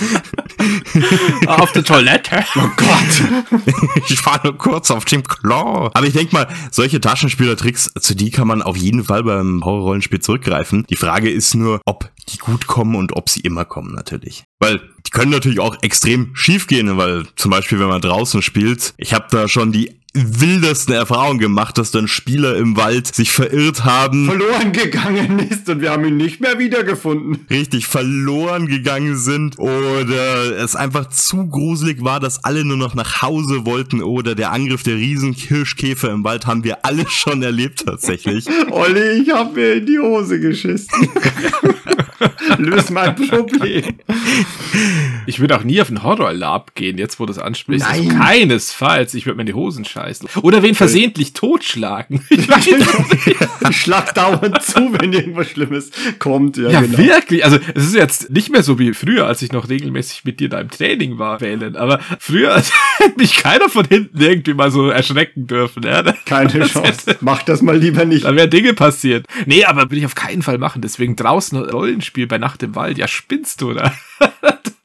auf der Toilette. Oh Gott. Ich war nur kurz auf dem Klo. Aber ich denke mal, solche Taschenspielertricks, zu die kann man auf jeden Fall beim Horrorrollenspiel zurückgreifen. Die Frage ist nur, ob die gut kommen und ob sie immer kommen natürlich. Weil die können natürlich auch extrem schief gehen, weil zum Beispiel, wenn man draußen spielt, ich habe da schon die wildesten Erfahrungen gemacht, dass dann Spieler im Wald sich verirrt haben, Verloren gegangen ist und wir haben ihn nicht mehr wiedergefunden. richtig verloren gegangen sind oder es einfach zu gruselig war, dass alle nur noch nach Hause wollten oder der Angriff der Riesenkirschkäfer im Wald haben wir alle schon erlebt tatsächlich. Olli, ich hab mir in die Hose geschissen. Löse mein Problem. Ich würde auch nie auf einen Horror-Lab gehen, jetzt wo du das ansprichst. Nein. Also keinesfalls. Ich würde mir in die Hosen scheißen. Heißt. Oder wen versehentlich totschlagen. Ich weiß nicht. Ich schlag dauernd zu, wenn irgendwas Schlimmes kommt. Ja, Ja, genau. wirklich. Also, es ist jetzt nicht mehr so wie früher, als ich noch regelmäßig mit dir da im Training war, wählen. Aber früher hätte mich keiner von hinten irgendwie mal so erschrecken dürfen. Ja? Keine Das Chance. hätte- Mach das mal lieber nicht. Da wären Dinge passiert. Nee, aber will ich auf keinen Fall machen. Deswegen draußen Rollenspiel bei Nacht im Wald. Ja, spinnst du da?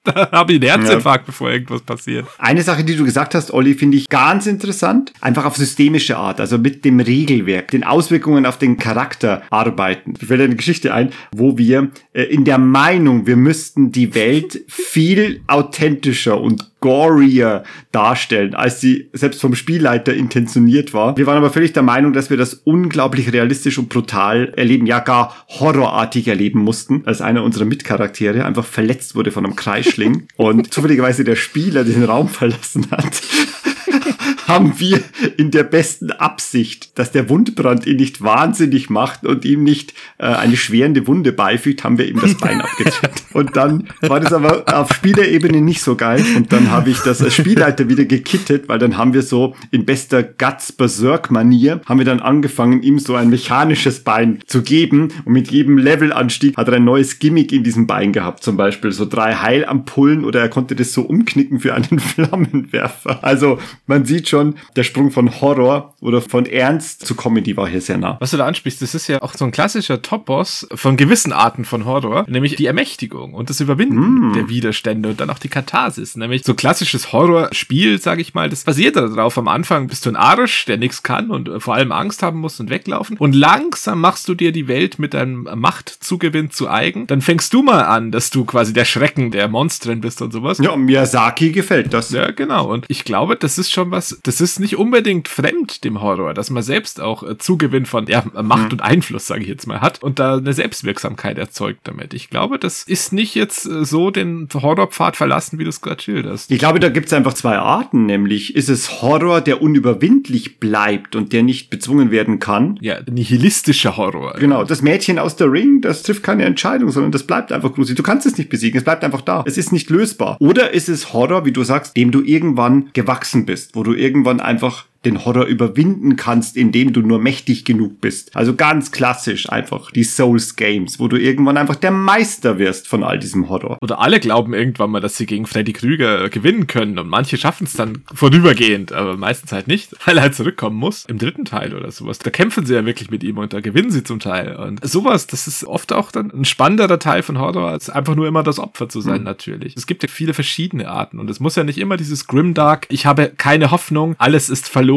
da habe ich einen Herzinfarkt, bevor irgendwas passiert. Eine Sache, die du gesagt hast, Olli, finde ich ganz interessant. Einfach auf systemische Art, also mit dem Regelwerk, den Auswirkungen auf den Charakter arbeiten. Ich fällt eine Geschichte ein, wo wir äh, in der Meinung, wir müssten die Welt viel authentischer und gorier darstellen, als sie selbst vom Spielleiter intentioniert war. Wir waren aber völlig der Meinung, dass wir das unglaublich realistisch und brutal erleben, ja gar horrorartig erleben mussten, als einer unserer Mitcharaktere einfach verletzt wurde von einem Kreisschling und zufälligerweise der Spieler den Raum verlassen hat. haben wir in der besten Absicht, dass der Wundbrand ihn nicht wahnsinnig macht und ihm nicht äh, eine schwerende Wunde beifügt, haben wir ihm das Bein abgetrennt. Und dann war das aber auf Spielerebene nicht so geil. Und dann habe ich das als Spielleiter wieder gekittet, weil dann haben wir so in bester Guts Berserk Manier, haben wir dann angefangen, ihm so ein mechanisches Bein zu geben. Und mit jedem Levelanstieg hat er ein neues Gimmick in diesem Bein gehabt. Zum Beispiel so drei Heilampullen oder er konnte das so umknicken für einen Flammenwerfer. Also man sieht schon, der Sprung von Horror oder von Ernst zu Comedy war hier sehr nah. Was du da ansprichst, das ist ja auch so ein klassischer Top-Boss von gewissen Arten von Horror, nämlich die Ermächtigung und das Überwinden der Widerstände und dann auch die Katharsis. Nämlich so klassisches Horrorspiel, sage ich mal, das basiert darauf. Am Anfang bist du ein Arsch, der nichts kann und äh, vor allem Angst haben muss und weglaufen. Und langsam machst du dir die Welt mit deinem Machtzugewinn zu eigen. Dann fängst du mal an, dass du quasi der Schrecken der Monstren bist und sowas. Ja, Miyazaki gefällt das. Ja, genau. Und ich glaube, das ist schon was, das ist nicht unbedingt fremd dem Horror, dass man selbst auch äh, Zugewinn von ja, Macht und Einfluss, sage ich jetzt mal, hat und da eine Selbstwirksamkeit erzeugt damit. Ich glaube, das ist nicht jetzt äh, so den Horrorpfad verlassen, wie du es gerade schilderst. Ich glaube, da gibt es einfach zwei Arten, nämlich ist es Horror, der unüberwindlich bleibt und der nicht bezwungen werden kann. Ja, nihilistischer Horror. Genau, das Mädchen aus der Ring, das trifft keine Entscheidung, sondern das bleibt einfach gruselig. Du kannst es nicht besiegen, es bleibt einfach da. Es ist nicht lösbar. Oder ist es Horror, wie du sagst, dem du irgendwann gewachsen bist, wo du irgendwann einfach den Horror überwinden kannst, indem du nur mächtig genug bist. Also ganz klassisch einfach die Souls Games, wo du irgendwann einfach der Meister wirst von all diesem Horror. Oder alle glauben irgendwann mal, dass sie gegen Freddy Krüger äh, gewinnen können und manche schaffen es dann vorübergehend, aber meistens halt nicht, weil er halt zurückkommen muss. Im dritten Teil oder sowas. Da kämpfen sie ja wirklich mit ihm und da gewinnen sie zum Teil. Und sowas, das ist oft auch dann ein spannenderer Teil von Horror, als einfach nur immer das Opfer zu sein, natürlich. Es gibt ja viele verschiedene Arten und es muss ja nicht immer dieses Grimdark, ich habe keine Hoffnung, alles ist verloren,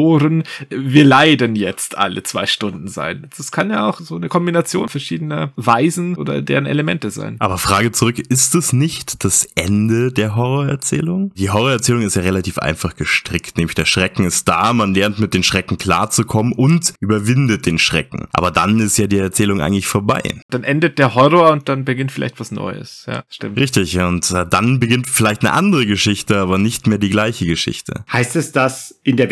wir leiden jetzt alle zwei Stunden sein. Das kann ja auch so eine Kombination verschiedener Weisen oder deren Elemente sein. Aber Frage zurück, ist es nicht das Ende der Horrorerzählung? Die Horrorerzählung ist ja relativ einfach gestrickt, nämlich der Schrecken ist da, man lernt mit den Schrecken klarzukommen und überwindet den Schrecken. Aber dann ist ja die Erzählung eigentlich vorbei. dann endet der Horror und dann beginnt vielleicht was Neues. Ja, stimmt. Richtig, und äh, dann beginnt vielleicht eine andere Geschichte, aber nicht mehr die gleiche Geschichte. Heißt es, dass in der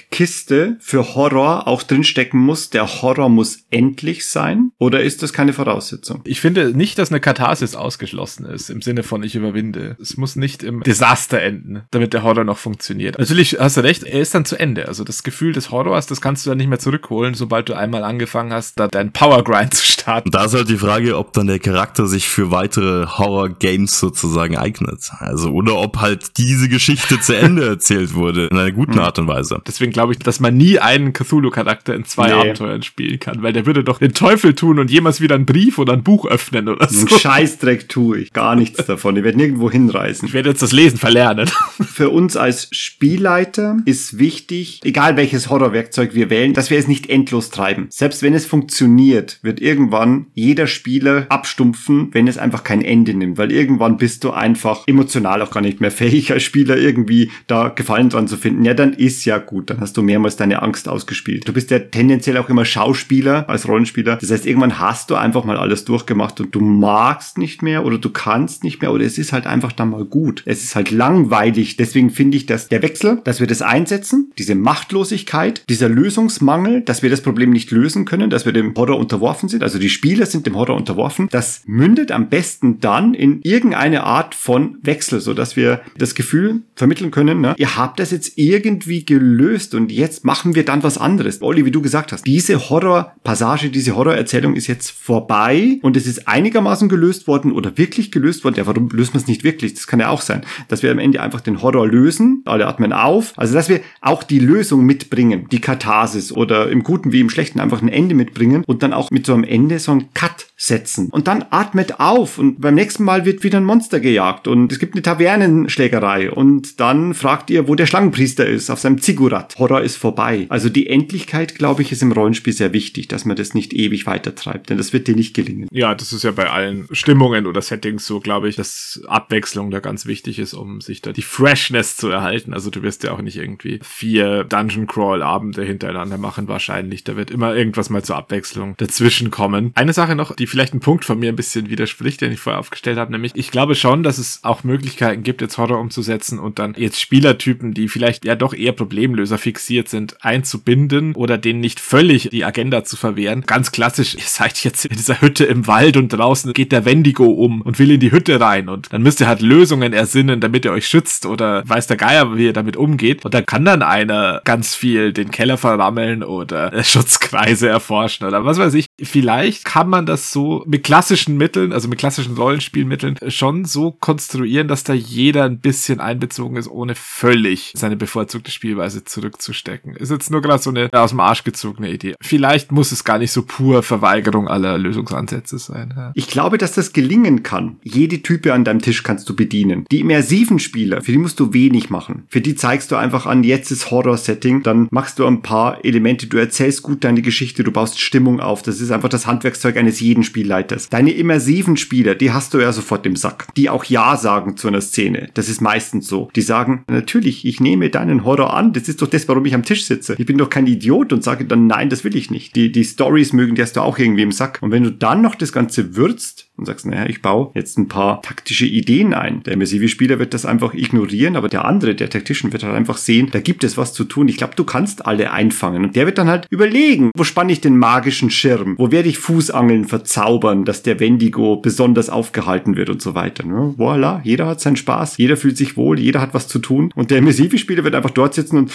Werkzeugkiste für Horror auch drinstecken muss, der Horror muss endlich sein? Oder ist das keine Voraussetzung? Ich finde nicht, dass eine Katharsis ausgeschlossen ist, im Sinne von ich überwinde. Es muss nicht im Desaster enden, damit der Horror noch funktioniert. Natürlich hast du recht, er ist dann zu Ende. Also das Gefühl des Horrors, das kannst du dann nicht mehr zurückholen, sobald du einmal angefangen hast, da deinen Powergrind zu starten. Und da ist halt die Frage, ob dann der Charakter sich für weitere Horror-Games sozusagen eignet. Also, oder ob halt diese Geschichte zu Ende erzählt wurde, in einer guten Art und Weise. Deswegen glaube ich, dass man nie einen Cthulhu-Charakter in zwei Nee. Abenteuern spielen kann, weil der würde doch den Teufel tun und jemals wieder einen Brief oder ein Buch öffnen oder so. Einen Scheißdreck tue ich. Gar nichts davon. Ich werde nirgendwo hinreisen. Ich werde jetzt das Lesen verlernen. Für uns als Spielleiter ist wichtig, egal welches Horrorwerkzeug wir wählen, dass wir es nicht endlos treiben. Selbst wenn es funktioniert, wird irgendwann jeder Spieler abstumpfen, wenn es einfach kein Ende nimmt, weil irgendwann bist du einfach emotional auch gar nicht mehr fähig als Spieler irgendwie da Gefallen dran zu finden. Ja, dann ist ja gut, dann hast du mehrmals deine Angst ausgespielt. Du bist ja tendenziell auch immer Schauspieler als Rollenspieler. Das heißt, irgendwann hast du einfach mal alles durchgemacht und du magst nicht mehr oder du kannst nicht mehr oder es ist halt einfach dann mal gut. Es ist halt langweilig, deswegen finde ich, dass der Wechsel, dass wir das einsetzen, diese Machtlosigkeit, dieser Lösungsmangel, dass wir das Problem nicht lösen können, dass wir dem Horror unterworfen sind, also die Spieler sind dem Horror unterworfen, das mündet am besten dann in irgendeine Art von Wechsel, so dass wir das Gefühl vermitteln können, ne, ihr habt das jetzt irgendwie gelöst und jetzt machen wir dann was anderes. Olli, wie du gesagt hast, diese Horrorpassage, diese Horrorerzählung ist jetzt vorbei und es ist einigermaßen gelöst worden oder wirklich gelöst worden. Ja, warum löst man es nicht wirklich? Das kann ja auch sein, dass wir am Ende einfach den Horror lösen, alle atmen auf. Also, dass wir auch die Lösung mitbringen, die Katharsis oder im Guten wie im Schlechten einfach ein Ende mitbringen und dann auch mit so einem Ende so einen Cut setzen. Und dann atmet auf und beim nächsten Mal wird wieder ein Monster gejagt und es gibt eine Tavernenschlägerei und dann fragt ihr, wo der Schlangenpriester ist, auf seinem Ziggurat. Horror ist vorbei. Also die Endlichkeit, glaube ich, ist im Rollenspiel sehr wichtig, dass man das nicht ewig weitertreibt, denn das wird dir nicht gelingen. Ja, das ist ja bei allen Stimmungen oder Settings so, glaube ich, dass Abwechslung da ganz wichtig ist, um sich da die Freshness zu erhalten. Also du wirst ja auch nicht irgendwie vier Dungeon Crawl Abende hintereinander machen wahrscheinlich. Da wird immer irgendwas mal zur Abwechslung dazwischen kommen. Eine Sache noch, die vielleicht ein Punkt von mir ein bisschen widerspricht, den ich vorher aufgestellt habe, nämlich ich glaube schon, dass es auch Möglichkeiten gibt, jetzt Horror umzusetzen und dann jetzt Spielertypen, die vielleicht ja doch eher Problemlöser fixiert sind, einzubinden oder denen nicht völlig die Agenda zu verwehren. Ganz klassisch, ihr seid jetzt in dieser Hütte im Wald und draußen geht der Wendigo um und will in die Hütte rein und dann müsst ihr halt Lösungen ersinnen, damit ihr euch schützt oder weiß der Geier, wie ihr damit umgeht. Und da kann dann einer ganz viel den Keller verrammeln oder Schutzkreise erforschen oder was weiß ich. Vielleicht kann man das so mit klassischen Mitteln, also mit klassischen Rollenspielmitteln schon so konstruieren, dass da jeder ein bisschen einbezogen ist, ohne völlig seine bevorzugte Spielweise zurückzustecken. Ist jetzt nur gerade so eine aus dem Arsch gezogene Idee. Vielleicht muss es gar nicht so pur Verweigerung aller Lösungsansätze sein. Ja. Ich glaube, dass das gelingen kann. Jede Type an deinem Tisch kannst du bedienen. Die immersiven Spieler, für die musst du wenig machen. Für die zeigst du einfach an, jetzt ist Horror-Setting, dann machst du ein paar Elemente, du erzählst gut deine Geschichte, du baust Stimmung auf. Das ist einfach das Handwerkszeug eines jeden Spielleiters. Deine immersiven Spieler, die hast du ja sofort im Sack. Die auch Ja sagen zu einer Szene. Das ist meistens so. Die sagen, natürlich, ich nehme deinen Horror an. Das ist doch das, warum ich am Tisch sitze. Ich bin doch kein Idiot und sage dann, nein, das will ich nicht. Die, die Stories mögen, die hast du auch irgendwie im Sack. Und wenn du dann noch das Ganze würzt, und sagst, naja, ich baue jetzt ein paar taktische Ideen ein. Der immersive Spieler wird das einfach ignorieren, aber der andere, der Taktischen, wird halt einfach sehen, da gibt es was zu tun. Ich glaube, du kannst alle einfangen. Und der wird dann halt überlegen, wo spanne ich den magischen Schirm? Wo werde ich Fußangeln verzaubern, dass der Wendigo besonders aufgehalten wird und so weiter. Ne? Voila, jeder hat seinen Spaß, jeder fühlt sich wohl, jeder hat was zu tun. Und der immersive Spieler wird einfach dort sitzen und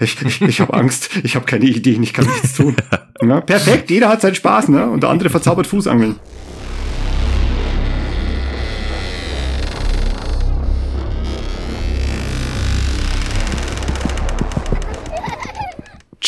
ich, ich, ich, habe Angst, ich habe keine Ideen, ich kann nichts tun. Ja, perfekt, jeder hat seinen Spaß, ne? Und der andere verzaubert Fußangeln.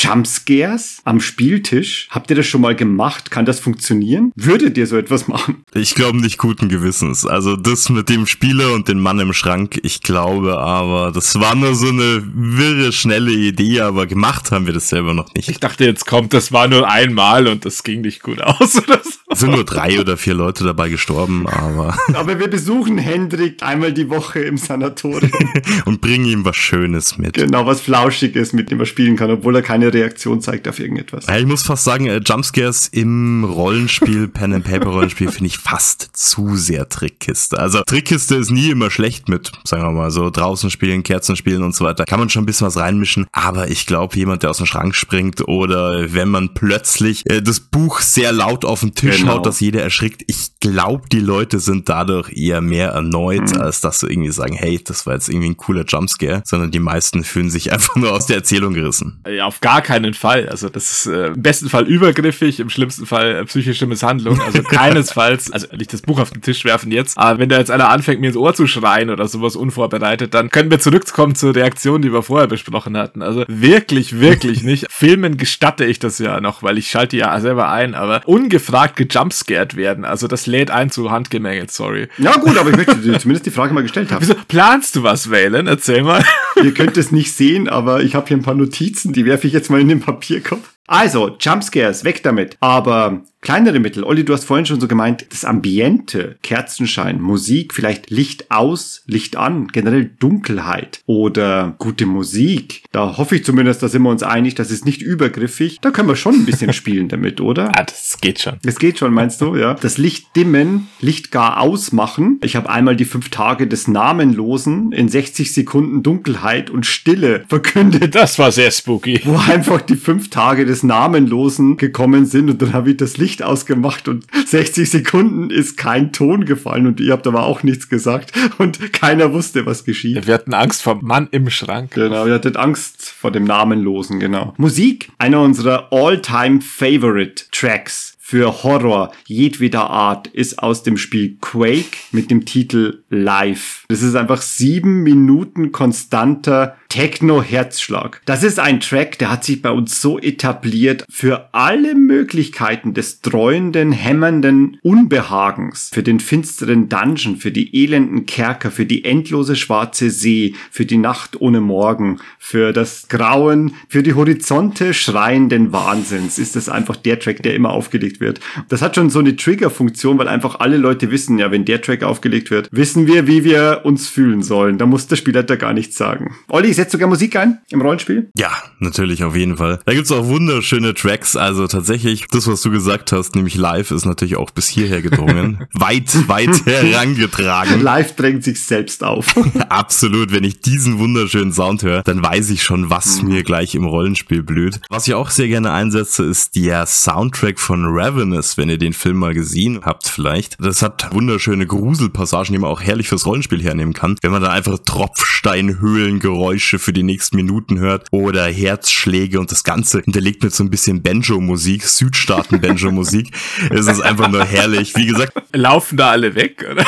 Jumpscares am Spieltisch? Habt ihr das schon mal gemacht? Kann das funktionieren? Würdet ihr so etwas machen? Ich glaube nicht guten Gewissens. Also das mit dem Spieler und dem Mann im Schrank, ich glaube aber, das war nur so eine wirre, schnelle Idee, aber gemacht haben wir das selber noch nicht. Ich dachte, jetzt kommt, das war nur einmal und das ging nicht gut aus oder so. Es sind nur drei oder vier Leute dabei gestorben, aber. Aber wir besuchen Hendrik einmal die Woche im Sanatorium. und bringen ihm was Schönes mit. Genau, was Flauschiges, mit dem er spielen kann, obwohl er keine Reaktion zeigt auf irgendetwas. Ja, ich muss fast sagen, äh, Jumpscares im Rollenspiel, Pen and Paper Rollenspiel finde ich fast zu sehr Trickkiste. Also Trickkiste ist nie immer schlecht mit, sagen wir mal so, draußen spielen, Kerzen spielen und so weiter. Kann man schon ein bisschen was reinmischen, aber ich glaube, jemand, der aus dem Schrank springt oder wenn man plötzlich äh, das Buch sehr laut auf den Tisch Genau. haut, dass jeder erschrickt. Ich glaube, die Leute sind dadurch eher mehr erneut, Mhm. als dass sie irgendwie sagen, hey, das war jetzt irgendwie ein cooler Jumpscare, sondern die meisten fühlen sich einfach nur aus der Erzählung gerissen. Ja, auf gar keinen Fall. Also das ist äh, im besten Fall übergriffig, im schlimmsten Fall äh, psychische Misshandlung. Also keinesfalls, also nicht das Buch auf den Tisch werfen jetzt, aber wenn da jetzt einer anfängt, mir ins Ohr zu schreien oder sowas unvorbereitet, dann können wir zurückkommen zur Reaktion, die wir vorher besprochen hatten. Also wirklich, wirklich nicht. Filmen gestatte ich das ja noch, weil ich schalte ja selber ein, aber ungefragt gejumpscared werden, also das lädt ein zu Handgemenge, sorry. Ja gut, aber ich möchte dir zumindest die Frage mal gestellt haben. Wieso planst du was, Valen? Erzähl mal. Ihr könnt es nicht sehen, aber ich habe hier ein paar Notizen, die werfe ich jetzt mal in den Papierkorb. Also, Jumpscares, weg damit. Aber kleinere Mittel. Olli, du hast vorhin schon so gemeint, das Ambiente, Kerzenschein, Musik, vielleicht Licht aus, Licht an, generell Dunkelheit oder gute Musik. Da hoffe ich zumindest, da sind wir uns einig, das ist nicht übergriffig. Da können wir schon ein bisschen spielen damit, oder? Ah, das geht schon. Das geht schon, meinst du, ja? Das Licht dimmen, Licht gar ausmachen. Ich habe einmal die fünf Tage des Namenlosen in 60 Sekunden Dunkelheit und Stille verkündet, Das war sehr spooky. wo einfach die fünf Tage des Namenlosen gekommen sind und dann habe ich das Licht ausgemacht und 60 Sekunden ist kein Ton gefallen und ihr habt aber auch nichts gesagt und keiner wusste, was geschieht. Wir hatten Angst vor Mann im Schrank. Genau, ihr hattet Angst vor dem Namenlosen, genau. Musik, einer unserer all-time favorite Tracks für Horror jedweder Art ist aus dem Spiel Quake mit dem Titel Live. Das ist einfach sieben Minuten konstanter Techno-Herzschlag. Das ist ein Track, der hat sich bei uns so etabliert für alle Möglichkeiten des dreuenden, hämmernden Unbehagens, für den finsteren Dungeon, für die elenden Kerker, für die endlose schwarze See, für die Nacht ohne Morgen, für das Grauen, für die Horizonte schreienden Wahnsinns ist das einfach der Track, der immer aufgelegt wird. Das hat schon so eine Trigger-Funktion, weil einfach alle Leute wissen, ja, wenn der Track aufgelegt wird, wissen wir, wie wir uns fühlen sollen. Da muss der Spielleiter gar nichts sagen. Olli, setzt sogar Musik ein im Rollenspiel? Ja, natürlich, auf jeden Fall. Da gibt's auch wunderschöne Tracks. Also tatsächlich, das, was du gesagt hast, nämlich live, ist natürlich auch bis hierher gedrungen. weit, weit herangetragen. Live drängt sich selbst auf. Absolut, wenn ich diesen wunderschönen Sound höre, dann weiß ich schon, was mir gleich im Rollenspiel blüht. Was ich auch sehr gerne einsetze, ist der Soundtrack von Ravenous, wenn ihr den Film mal gesehen habt vielleicht. Das hat wunderschöne Gruselpassagen, die man auch herrlich fürs Rollenspiel hernehmen kann. Wenn man dann einfach Tropfsteinhöhlengeräusche für die nächsten Minuten hört oder Herzschläge und das Ganze hinterlegt mit so ein bisschen Banjo-Musik, Südstaaten-Banjo-Musik. es ist einfach nur herrlich. Wie gesagt, Laufen da alle weg, oder?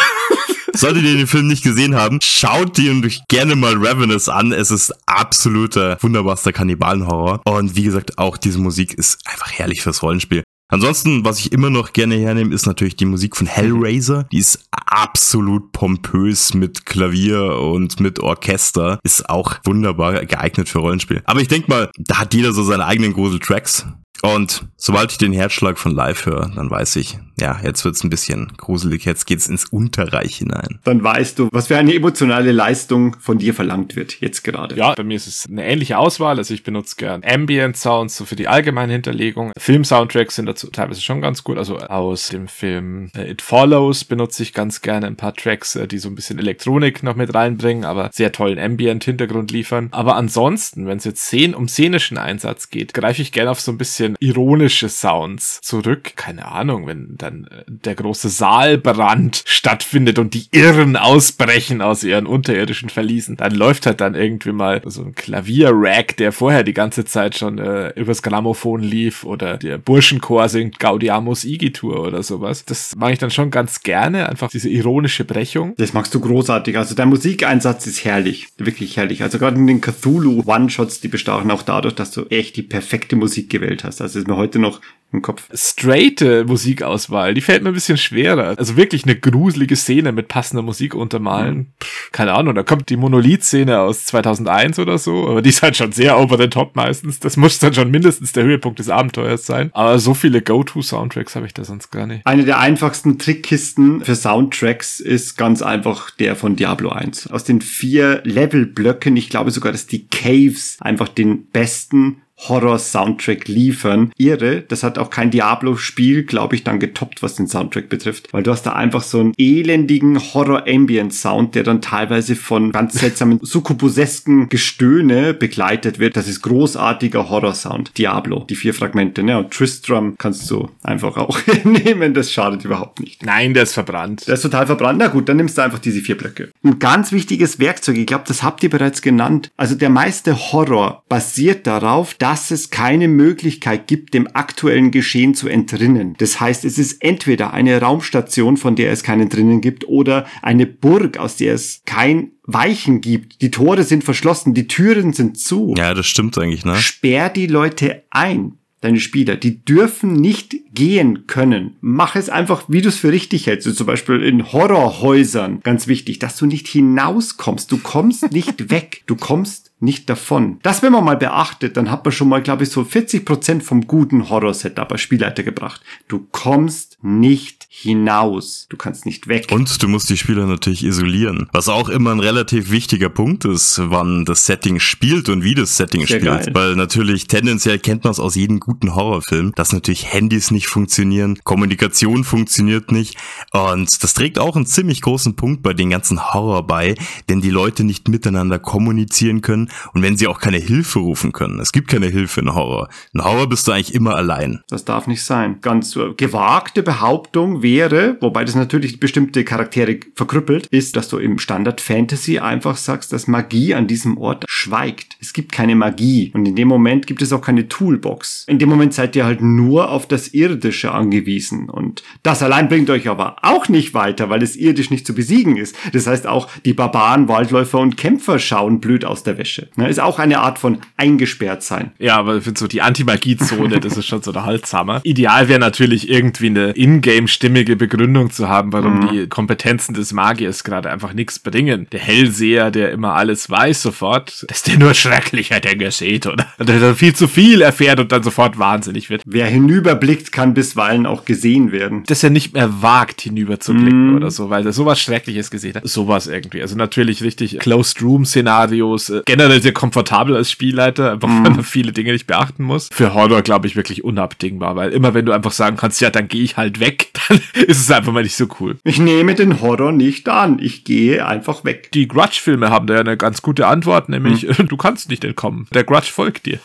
Solltet ihr den Film nicht gesehen haben, schaut ihn euch gerne mal Ravenous an. Es ist absoluter, wunderbarster Kannibalenhorror. Und wie gesagt, auch diese Musik ist einfach herrlich fürs Rollenspiel. Ansonsten, was ich immer noch gerne hernehme, ist natürlich die Musik von Hellraiser. Die ist absolut pompös mit Klavier und mit Orchester. Ist auch wunderbar geeignet für Rollenspiel. Aber ich denke mal, da hat jeder so seine eigenen Gruseltracks. Und sobald ich den Herzschlag von live höre, dann weiß ich, ja, jetzt wird's ein bisschen gruselig, jetzt geht's ins Unterreich hinein. Dann weißt du, was für eine emotionale Leistung von dir verlangt wird, jetzt gerade. Ja, bei mir ist es eine ähnliche Auswahl. Also ich benutze gern Ambient Sounds so für die allgemeine Hinterlegung. Film-Soundtracks sind dazu teilweise schon ganz gut. Also aus dem Film äh, It Follows benutze ich ganz gerne ein paar Tracks, äh, die so ein bisschen Elektronik noch mit reinbringen, aber sehr tollen Ambient-Hintergrund liefern. Aber ansonsten, wenn es jetzt Szenen um szenischen Einsatz geht, greife ich gerne auf so ein bisschen ironische Sounds zurück. Keine Ahnung, wenn dann äh, der große Saalbrand stattfindet und die Irren ausbrechen aus ihren unterirdischen Verliesen, dann läuft halt dann irgendwie mal so ein Klavierrack, der vorher die ganze Zeit schon äh, übers Grammophon lief oder der Burschenchor singt Gaudiamus Igitur oder sowas. Das mag ich dann schon ganz gerne, einfach diese ironische Brechung. Das magst du großartig. Also dein Musikeinsatz ist herrlich. Wirklich herrlich. Also gerade in den Cthulhu One-Shots, die bestachen auch dadurch, dass du echt die perfekte Musik gewählt hast. Also ist mir heute noch im Kopf. straighte Musikauswahl, die fällt mir ein bisschen schwerer. Also wirklich eine gruselige Szene mit passender Musik untermalen. Pff, keine Ahnung, da kommt die Monolith-Szene aus 2001 oder so, aber die ist halt schon sehr over the top meistens. Das muss dann schon mindestens der Höhepunkt des Abenteuers sein. Aber so viele Go-To-Soundtracks habe ich da sonst gar nicht. Eine der einfachsten Trickkisten für Soundtracks ist ganz einfach der von Diablo 1. Aus den vier Levelblöcken, ich glaube sogar, dass die Caves einfach den besten Horror-Soundtrack liefern. Irre, das hat auch kein Diablo-Spiel, glaube ich, dann getoppt, was den Soundtrack betrifft. Weil du hast da einfach so einen elendigen Horror-Ambient-Sound, der dann teilweise von ganz seltsamen succubusesken Gestöhne begleitet wird. Das ist großartiger Horror-Sound. Diablo, die vier Fragmente, ne? Und Tristram kannst du einfach auch nehmen, das schadet überhaupt nicht. Nein, der ist verbrannt. Der ist total verbrannt. Na gut, dann nimmst du einfach diese vier Blöcke. Ein ganz wichtiges Werkzeug, ich glaube, das habt ihr bereits genannt. Also der meiste Horror basiert darauf, dass es keine Möglichkeit gibt, dem aktuellen Geschehen zu entrinnen. Das heißt, es ist entweder eine Raumstation, von der es keinen drinnen gibt, oder eine Burg, aus der es kein Weichen gibt. Die Tore sind verschlossen, die Türen sind zu. Ja, das stimmt eigentlich, ne? Sperr die Leute ein. Deine Spieler, die dürfen nicht gehen können. Mach es einfach, wie du es für richtig hältst. So zum Beispiel in Horrorhäusern. Ganz wichtig, dass du nicht hinauskommst. Du kommst nicht weg. Du kommst nicht davon. Das, wenn man mal beachtet, dann hat man schon mal, glaube ich, so 40 Prozent vom guten Horror-Setup als Spielleiter gebracht. Du kommst nicht hinaus. Du kannst nicht weg. Und du musst die Spieler natürlich isolieren. Was auch immer ein relativ wichtiger Punkt ist, wann das Setting spielt und wie das Setting Sehr spielt. geil. Weil natürlich tendenziell kennt man es aus jedem guten Horrorfilm, dass natürlich Handys nicht funktionieren, Kommunikation funktioniert nicht. Und das trägt auch einen ziemlich großen Punkt bei den ganzen Horror bei, denn die Leute nicht miteinander kommunizieren können und wenn sie auch keine Hilfe rufen können. Es gibt keine Hilfe in Horror. In Horror bist du eigentlich immer allein. Das darf nicht sein. Ganz äh, gewagte Behauptung wäre, wobei das natürlich bestimmte Charaktere verkrüppelt, ist, dass du im Standard Fantasy einfach sagst, dass Magie an diesem Ort schweigt. Es gibt keine Magie und in dem Moment gibt es auch keine Toolbox. In dem Moment seid ihr halt nur auf das Irdische angewiesen und das allein bringt euch aber auch nicht weiter, weil es irdisch nicht zu besiegen ist. Das heißt auch die Barbaren, Waldläufer und Kämpfer schauen blöd aus der Wäsche. Ne, Ist auch eine Art von eingesperrt sein. Ja, aber ich finde so die Anti-Magie-Zone, das ist schon so der Holzhammer. Ideal wäre natürlich irgendwie eine ingame-stimmige Begründung zu haben, warum die Kompetenzen des Magiers gerade einfach nichts bringen. Der Hellseher, der immer alles weiß sofort, dass der nur schrecklicher Dinge sieht, oder? Der dann viel zu viel erfährt und dann sofort wahnsinnig wird. Wer hinüberblickt, kann bisweilen auch gesehen werden. dass er nicht mehr wagt, hinüberzublicken oder so, weil er sowas Schreckliches gesehen hat. Sowas irgendwie. Also natürlich richtig Closed Room Szenarios, äh, generell sehr komfortabel als Spielleiter, einfach weil man viele Dinge nicht beachten muss. Für Horror glaube ich wirklich unabdingbar, weil immer wenn du einfach sagen kannst, ja, dann gehe ich halt weg, dann ist es einfach mal nicht so cool. Ich nehme den Horror nicht an. Ich gehe einfach weg. Die Grudge-Filme haben da ja eine ganz gute Antwort, nämlich du kannst nicht entkommen. Der Grudge folgt dir.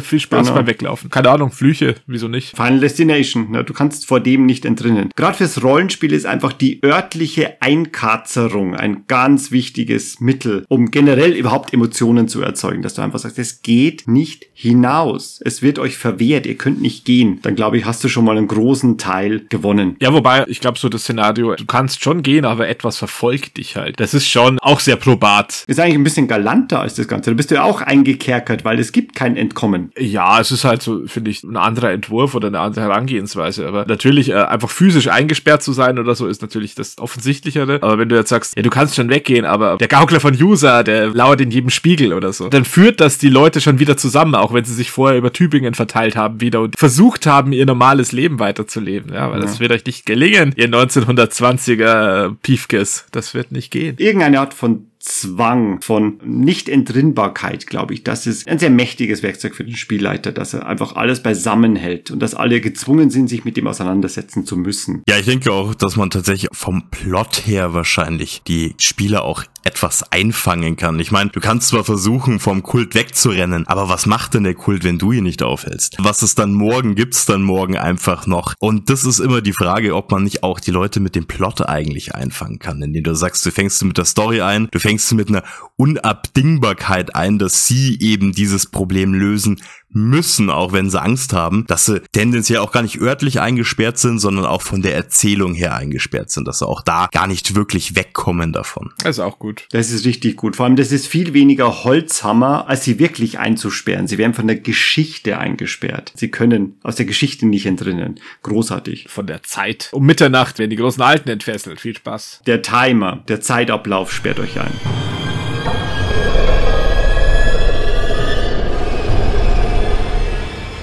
Viel Spaß Genau. beim Weglaufen. Keine Ahnung, Flüche, wieso nicht? Final Destination. Ne? Du kannst vor dem nicht entrinnen. Gerade fürs Rollenspiel ist einfach die örtliche Einkarzerung ein ganz wichtiges Mittel, um generell überhaupt Emotionen zu erzeugen. Dass du einfach sagst, es geht nicht hinaus. Es wird euch verwehrt. Ihr könnt nicht gehen. Dann glaube ich, hast du schon mal einen großen Teil gewonnen. Ja, wobei, ich glaube, so das Szenario, du kannst schon gehen, aber etwas verfolgt dich halt. Das ist schon auch sehr probat. Ist eigentlich ein bisschen galanter als das Ganze. Da bist du ja auch eingekerkert, weil es gibt kein Entkommen. Ja, es ist halt so, finde ich, ein anderer Entwurf oder eine andere Herangehensweise. Aber natürlich, äh, einfach physisch eingesperrt zu sein oder so, ist natürlich das Offensichtlichere. Aber wenn du jetzt sagst, ja, du kannst schon weggehen, aber der Gaukler von User, der lauert in jedem Spiegel oder so, dann führt das die Leute schon wieder zusammen, auch wenn sie sich vorher über Tübingen verteilt haben wieder und versucht haben, ihr normales Leben weiterzuleben. Ja, weil das wird euch nicht gelingen, ihr 1920er Piefkes. Das wird nicht gehen. irgendeine Art von Zwang, von Nicht-Entrinnbarkeit, glaube ich. Das ist ein sehr mächtiges Werkzeug für den Spielleiter, dass er einfach alles beisammen hält und dass alle gezwungen sind, sich mit dem auseinandersetzen zu müssen. Ja, ich denke auch, dass man tatsächlich vom Plot her wahrscheinlich die Spieler auch etwas einfangen kann. Ich meine, du kannst zwar versuchen, vom Kult wegzurennen, aber was macht denn der Kult, wenn du ihn nicht aufhältst? Was es dann morgen gibt's dann morgen einfach noch? Und das ist immer die Frage, ob man nicht auch die Leute mit dem Plot eigentlich einfangen kann, indem du sagst, du fängst mit der Story ein, du fängst du mit einer Unabdingbarkeit ein, dass sie eben dieses Problem lösen müssen, auch wenn sie Angst haben, dass sie tendenziell auch gar nicht örtlich eingesperrt sind, sondern auch von der Erzählung her eingesperrt sind, dass sie auch da gar nicht wirklich wegkommen davon. Das ist auch gut. Das ist richtig gut. Vor allem, das ist viel weniger Holzhammer, als sie wirklich einzusperren. Sie werden von der Geschichte eingesperrt. Sie können aus der Geschichte nicht entrinnen. Großartig. Von der Zeit. Um Mitternacht werden die großen Alten entfesselt. Viel Spaß. Der Timer, der Zeitablauf sperrt euch ein.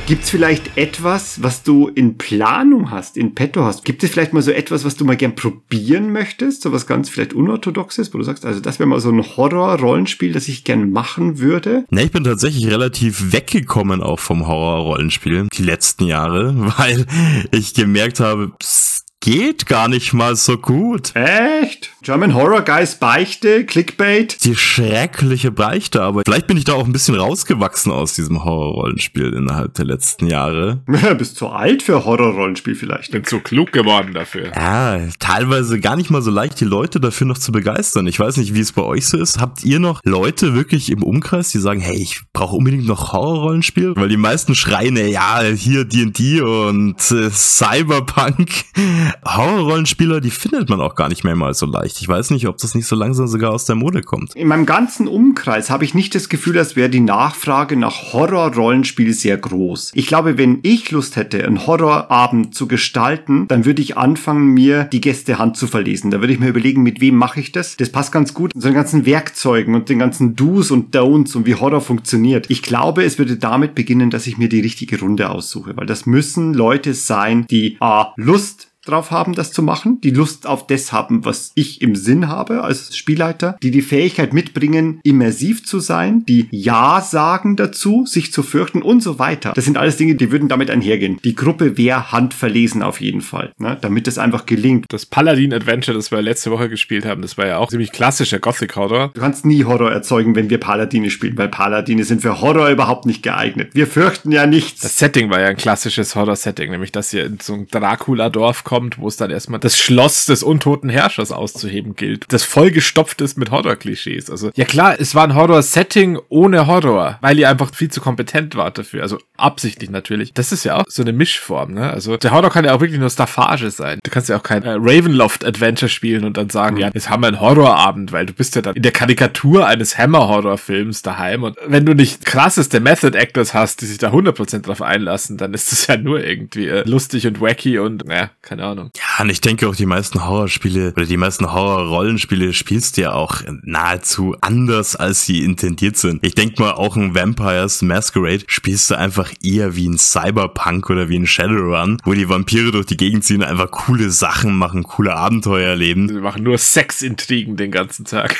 Gibt's vielleicht etwas, was du in Planung hast, in petto hast? Gibt es vielleicht mal so etwas, was du mal gern probieren möchtest? So was ganz vielleicht unorthodoxes, wo du sagst, also das wäre mal so ein Horror-Rollenspiel, das ich gern machen würde? Ne, ich bin tatsächlich relativ weggekommen auch vom Horror-Rollenspiel die letzten Jahre, weil ich gemerkt habe, es geht gar nicht mal so gut. Echt? German Horror Guys Beichte, Clickbait? Die schreckliche Beichte, aber vielleicht bin ich da auch ein bisschen rausgewachsen aus diesem Horror-Rollenspiel innerhalb der letzten Jahre. Bist zu alt für Horror-Rollenspiel vielleicht. Bin zu klug geworden dafür. Ja, teilweise gar nicht mal so leicht, die Leute dafür noch zu begeistern. Ich weiß nicht, wie es bei euch so ist. Habt ihr noch Leute wirklich im Umkreis, die sagen, hey, ich brauche unbedingt noch Horror-Rollenspiel? Weil die meisten schreien, ja, hier D&D und äh, Cyberpunk. Horrorrollenspieler, die findet man auch gar nicht mehr mal so leicht. Ich weiß nicht, ob das nicht so langsam sogar aus der Mode kommt. In meinem ganzen Umkreis habe ich nicht das Gefühl, als wäre die Nachfrage nach Horror-Rollenspiel sehr groß. Ich glaube, wenn ich Lust hätte, einen Horrorabend zu gestalten, dann würde ich anfangen, mir die Gäste Hand zu verlesen. Da würde ich mir überlegen, mit wem mache ich das? Das passt ganz gut zu den ganzen Werkzeugen und den ganzen Do's und Don'ts und wie Horror funktioniert. Ich glaube, es würde damit beginnen, dass ich mir die richtige Runde aussuche, weil das müssen Leute sein, die A, Lust drauf haben, das zu machen, die Lust auf das haben, was ich im Sinn habe als Spielleiter, die die Fähigkeit mitbringen, immersiv zu sein, die Ja sagen dazu, sich zu fürchten und so weiter. Das sind alles Dinge, die würden damit einhergehen. Die Gruppe wäre handverlesen auf jeden Fall, ne? damit es einfach gelingt. Das Paladin Adventure, das wir letzte Woche gespielt haben, das war ja auch ziemlich klassischer Gothic Horror. Du kannst nie Horror erzeugen, wenn wir Paladine spielen, weil Paladine sind für Horror überhaupt nicht geeignet. Wir fürchten ja nichts. Das Setting war ja ein klassisches Horror-Setting, nämlich dass ihr in so ein Dracula-Dorf kommt, wo es dann erstmal das Schloss des untoten Herrschers auszuheben gilt, das vollgestopft ist mit Horror-Klischees. Also ja klar, es war ein Horror-Setting ohne Horror, weil ihr einfach viel zu kompetent wart dafür. Also absichtlich natürlich. Das ist ja auch so eine Mischform, ne? Also der Horror kann ja auch wirklich nur Staffage sein. Du kannst ja auch kein äh, Ravenloft-Adventure spielen und dann sagen, mhm. ja, jetzt haben wir einen Horrorabend, weil du bist ja dann in der Karikatur eines Hammer-Horror-Films daheim und wenn du nicht krasseste Method-Actors hast, die sich da 100% drauf einlassen, dann ist es ja nur irgendwie äh, lustig und wacky und, naja, keine Ahnung. Ja, und ich denke auch, die meisten Horrorspiele oder die meisten Horror-Rollenspiele spielst du ja auch nahezu anders, als sie intendiert sind. Ich denke mal, auch ein Vampires Masquerade spielst du einfach eher wie ein Cyberpunk oder wie ein Shadowrun, wo die Vampire durch die Gegend ziehen und einfach coole Sachen machen, coole Abenteuer erleben. Sie machen nur Sexintrigen den ganzen Tag.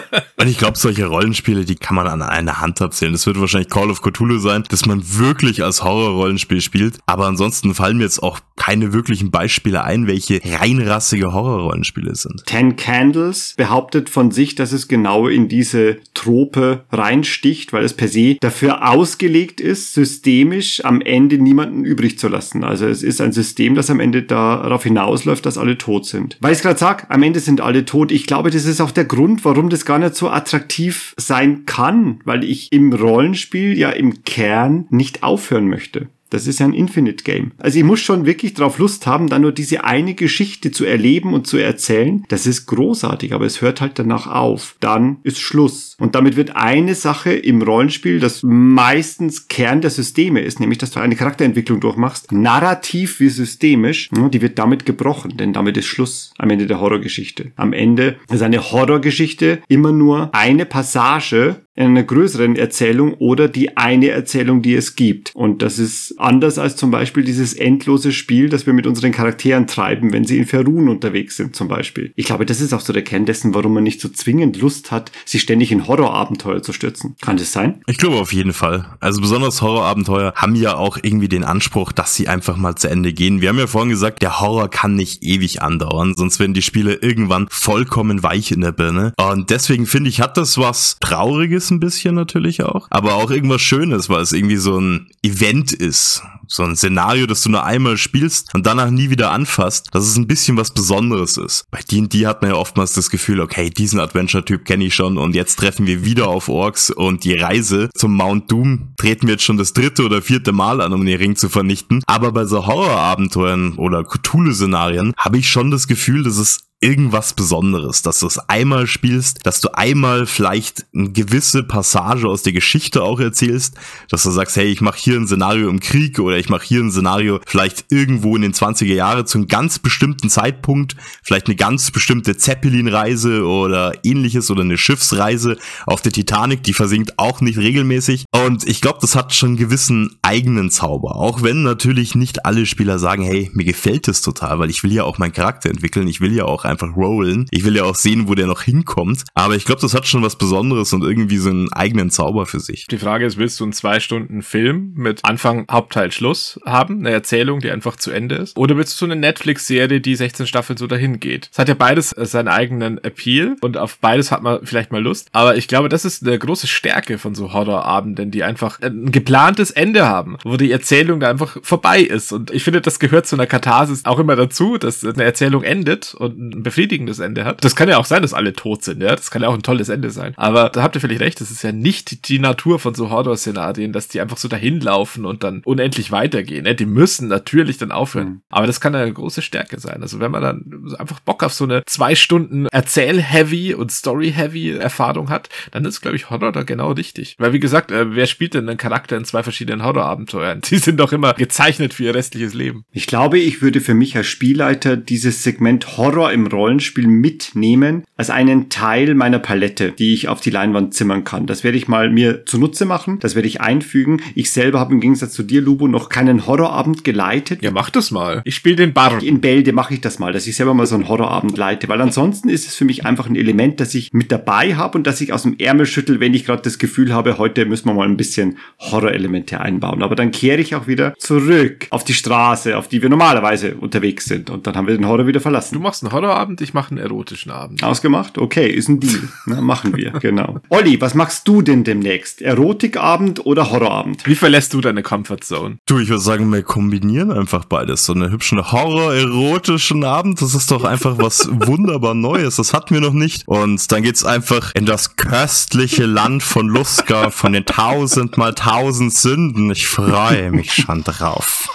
und ich glaube, solche Rollenspiele, die kann man an einer Hand abzählen. Das wird wahrscheinlich Call of Cthulhu sein, dass man wirklich als Horror-Rollenspiel spielt. Aber ansonsten fallen mir jetzt auch keine wirklichen Beispiele ein, welche reinrassige Horrorrollenspiele sind. Ten Candles behauptet von sich, dass es genau in diese Trope reinsticht, weil es per se dafür ausgelegt ist, systemisch am Ende niemanden übrig zu lassen. Also es ist ein System, das am Ende darauf hinausläuft, dass alle tot sind. Weil ich gerade sag, am Ende sind alle tot. Ich glaube, das ist auch der Grund, warum das gar nicht so attraktiv sein kann, weil ich im Rollenspiel ja im Kern nicht aufhören möchte. Das ist ja ein Infinite Game. Also ich muss schon wirklich drauf Lust haben, dann nur diese eine Geschichte zu erleben und zu erzählen. Das ist großartig, aber es hört halt danach auf. Dann ist Schluss. Und damit wird eine Sache im Rollenspiel, das meistens Kern der Systeme ist, nämlich dass du eine Charakterentwicklung durchmachst, narrativ wie systemisch, die wird damit gebrochen, denn damit ist Schluss am Ende der Horrorgeschichte. Am Ende ist eine Horrorgeschichte immer nur eine Passage in einer größeren Erzählung oder die eine Erzählung, die es gibt. Und das ist anders als zum Beispiel dieses endlose Spiel, das wir mit unseren Charakteren treiben, wenn sie in Ferun unterwegs sind zum Beispiel. Ich glaube, das ist auch so der Kern dessen, warum man nicht so zwingend Lust hat, sich ständig in Horrorabenteuer zu stürzen. Kann das sein? Ich glaube auf jeden Fall. Also besonders Horrorabenteuer haben ja auch irgendwie den Anspruch, dass sie einfach mal zu Ende gehen. Wir haben ja vorhin gesagt, der Horror kann nicht ewig andauern, sonst werden die Spiele irgendwann vollkommen weich in der Birne. Und deswegen finde ich, hat das was Trauriges ein bisschen natürlich auch, aber auch irgendwas Schönes, weil es irgendwie so ein Event ist. So ein Szenario, das du nur einmal spielst und danach nie wieder anfasst, dass es ein bisschen was Besonderes ist. Bei D&D hat man ja oftmals das Gefühl, okay, diesen Adventure-Typ kenne ich schon und jetzt treffen wir wieder auf Orks und die Reise zum Mount Doom treten wir jetzt schon das dritte oder vierte Mal an, um den Ring zu vernichten. Aber bei so Horror-Abenteuern oder Cthulhu-Szenarien habe ich schon das Gefühl, dass es irgendwas Besonderes, dass du es einmal spielst, dass du einmal vielleicht eine gewisse Passage aus der Geschichte auch erzählst, dass du sagst, hey, ich mache hier ein Szenario im Krieg oder ich mache hier ein Szenario vielleicht irgendwo in den 20er Jahre zu einem ganz bestimmten Zeitpunkt, vielleicht eine ganz bestimmte Zeppelin-Reise oder ähnliches oder eine Schiffsreise auf der Titanic, die versinkt auch nicht regelmäßig. Und ich glaube, das hat schon einen gewissen eigenen Zauber, auch wenn natürlich nicht alle Spieler sagen, hey, mir gefällt es total, weil ich will ja auch meinen Charakter entwickeln, ich will ja auch einfach rollen. Ich will ja auch sehen, wo der noch hinkommt. Aber ich glaube, das hat schon was Besonderes und irgendwie so einen eigenen Zauber für sich. Die Frage ist, willst du einen zwei Stunden Film mit Anfang, Hauptteil, Schluss haben? Eine Erzählung, die einfach zu Ende ist? Oder willst du eine Netflix-Serie, die 16 Staffeln so dahin geht? Es hat ja beides seinen eigenen Appeal und auf beides hat man vielleicht mal Lust. Aber ich glaube, das ist eine große Stärke von so Horrorabenden, die einfach ein geplantes Ende haben, wo die Erzählung da einfach vorbei ist. Und ich finde, das gehört zu einer Katharsis auch immer dazu, dass eine Erzählung endet und ein befriedigendes Ende hat. Das kann ja auch sein, dass alle tot sind, ja. Das kann ja auch ein tolles Ende sein. Aber da habt ihr völlig recht, das ist ja nicht die Natur von so Horror-Szenarien, dass die einfach so dahin laufen und dann unendlich weitergehen. Ja? Die müssen natürlich dann aufhören. Mhm. Aber das kann eine große Stärke sein. Also wenn man dann einfach Bock auf so eine zwei Stunden Erzähl-heavy und Story-heavy Erfahrung hat, dann ist, glaube ich, Horror da genau richtig. Weil wie gesagt, äh, wer spielt denn einen Charakter in zwei verschiedenen Horror-Abenteuern? Die sind doch immer gezeichnet für ihr restliches Leben. Ich glaube, ich würde für mich als Spielleiter dieses Segment Horror im Rollenspiel mitnehmen als einen Teil meiner Palette, die ich auf die Leinwand zimmern kann. Das werde ich mal mir zunutze machen, das werde ich einfügen. Ich selber habe im Gegensatz zu dir, Lubo, noch keinen Horrorabend geleitet. Ja, mach das mal. Ich spiele den Bar. In Bälde mache ich das mal, dass ich selber mal so einen Horrorabend leite, weil ansonsten ist es für mich einfach ein Element, das ich mit dabei habe und das ich aus dem Ärmel schüttel, wenn ich gerade das Gefühl habe, heute müssen wir mal ein bisschen Horrorelemente einbauen. Aber dann kehre ich auch wieder zurück auf die Straße, auf die wir normalerweise unterwegs sind. Und dann haben wir den Horror wieder verlassen. Du machst einen Horrorabend, ich mache einen erotischen Abend. Ausgemacht? Okay, ist ein Deal. Na, machen wir, genau. Olli, was machst du denn demnächst? Erotikabend oder Horrorabend? Wie verlässt du deine Comfortzone? Du, ich würde sagen, wir kombinieren einfach beides. So einen hübschen Horror-erotischen Abend, das ist doch einfach was wunderbar Neues. Das hatten wir noch nicht. Und dann geht's einfach in das köstliche Land von Luska, von den tausend mal tausend Sünden. Ich freue mich schon drauf.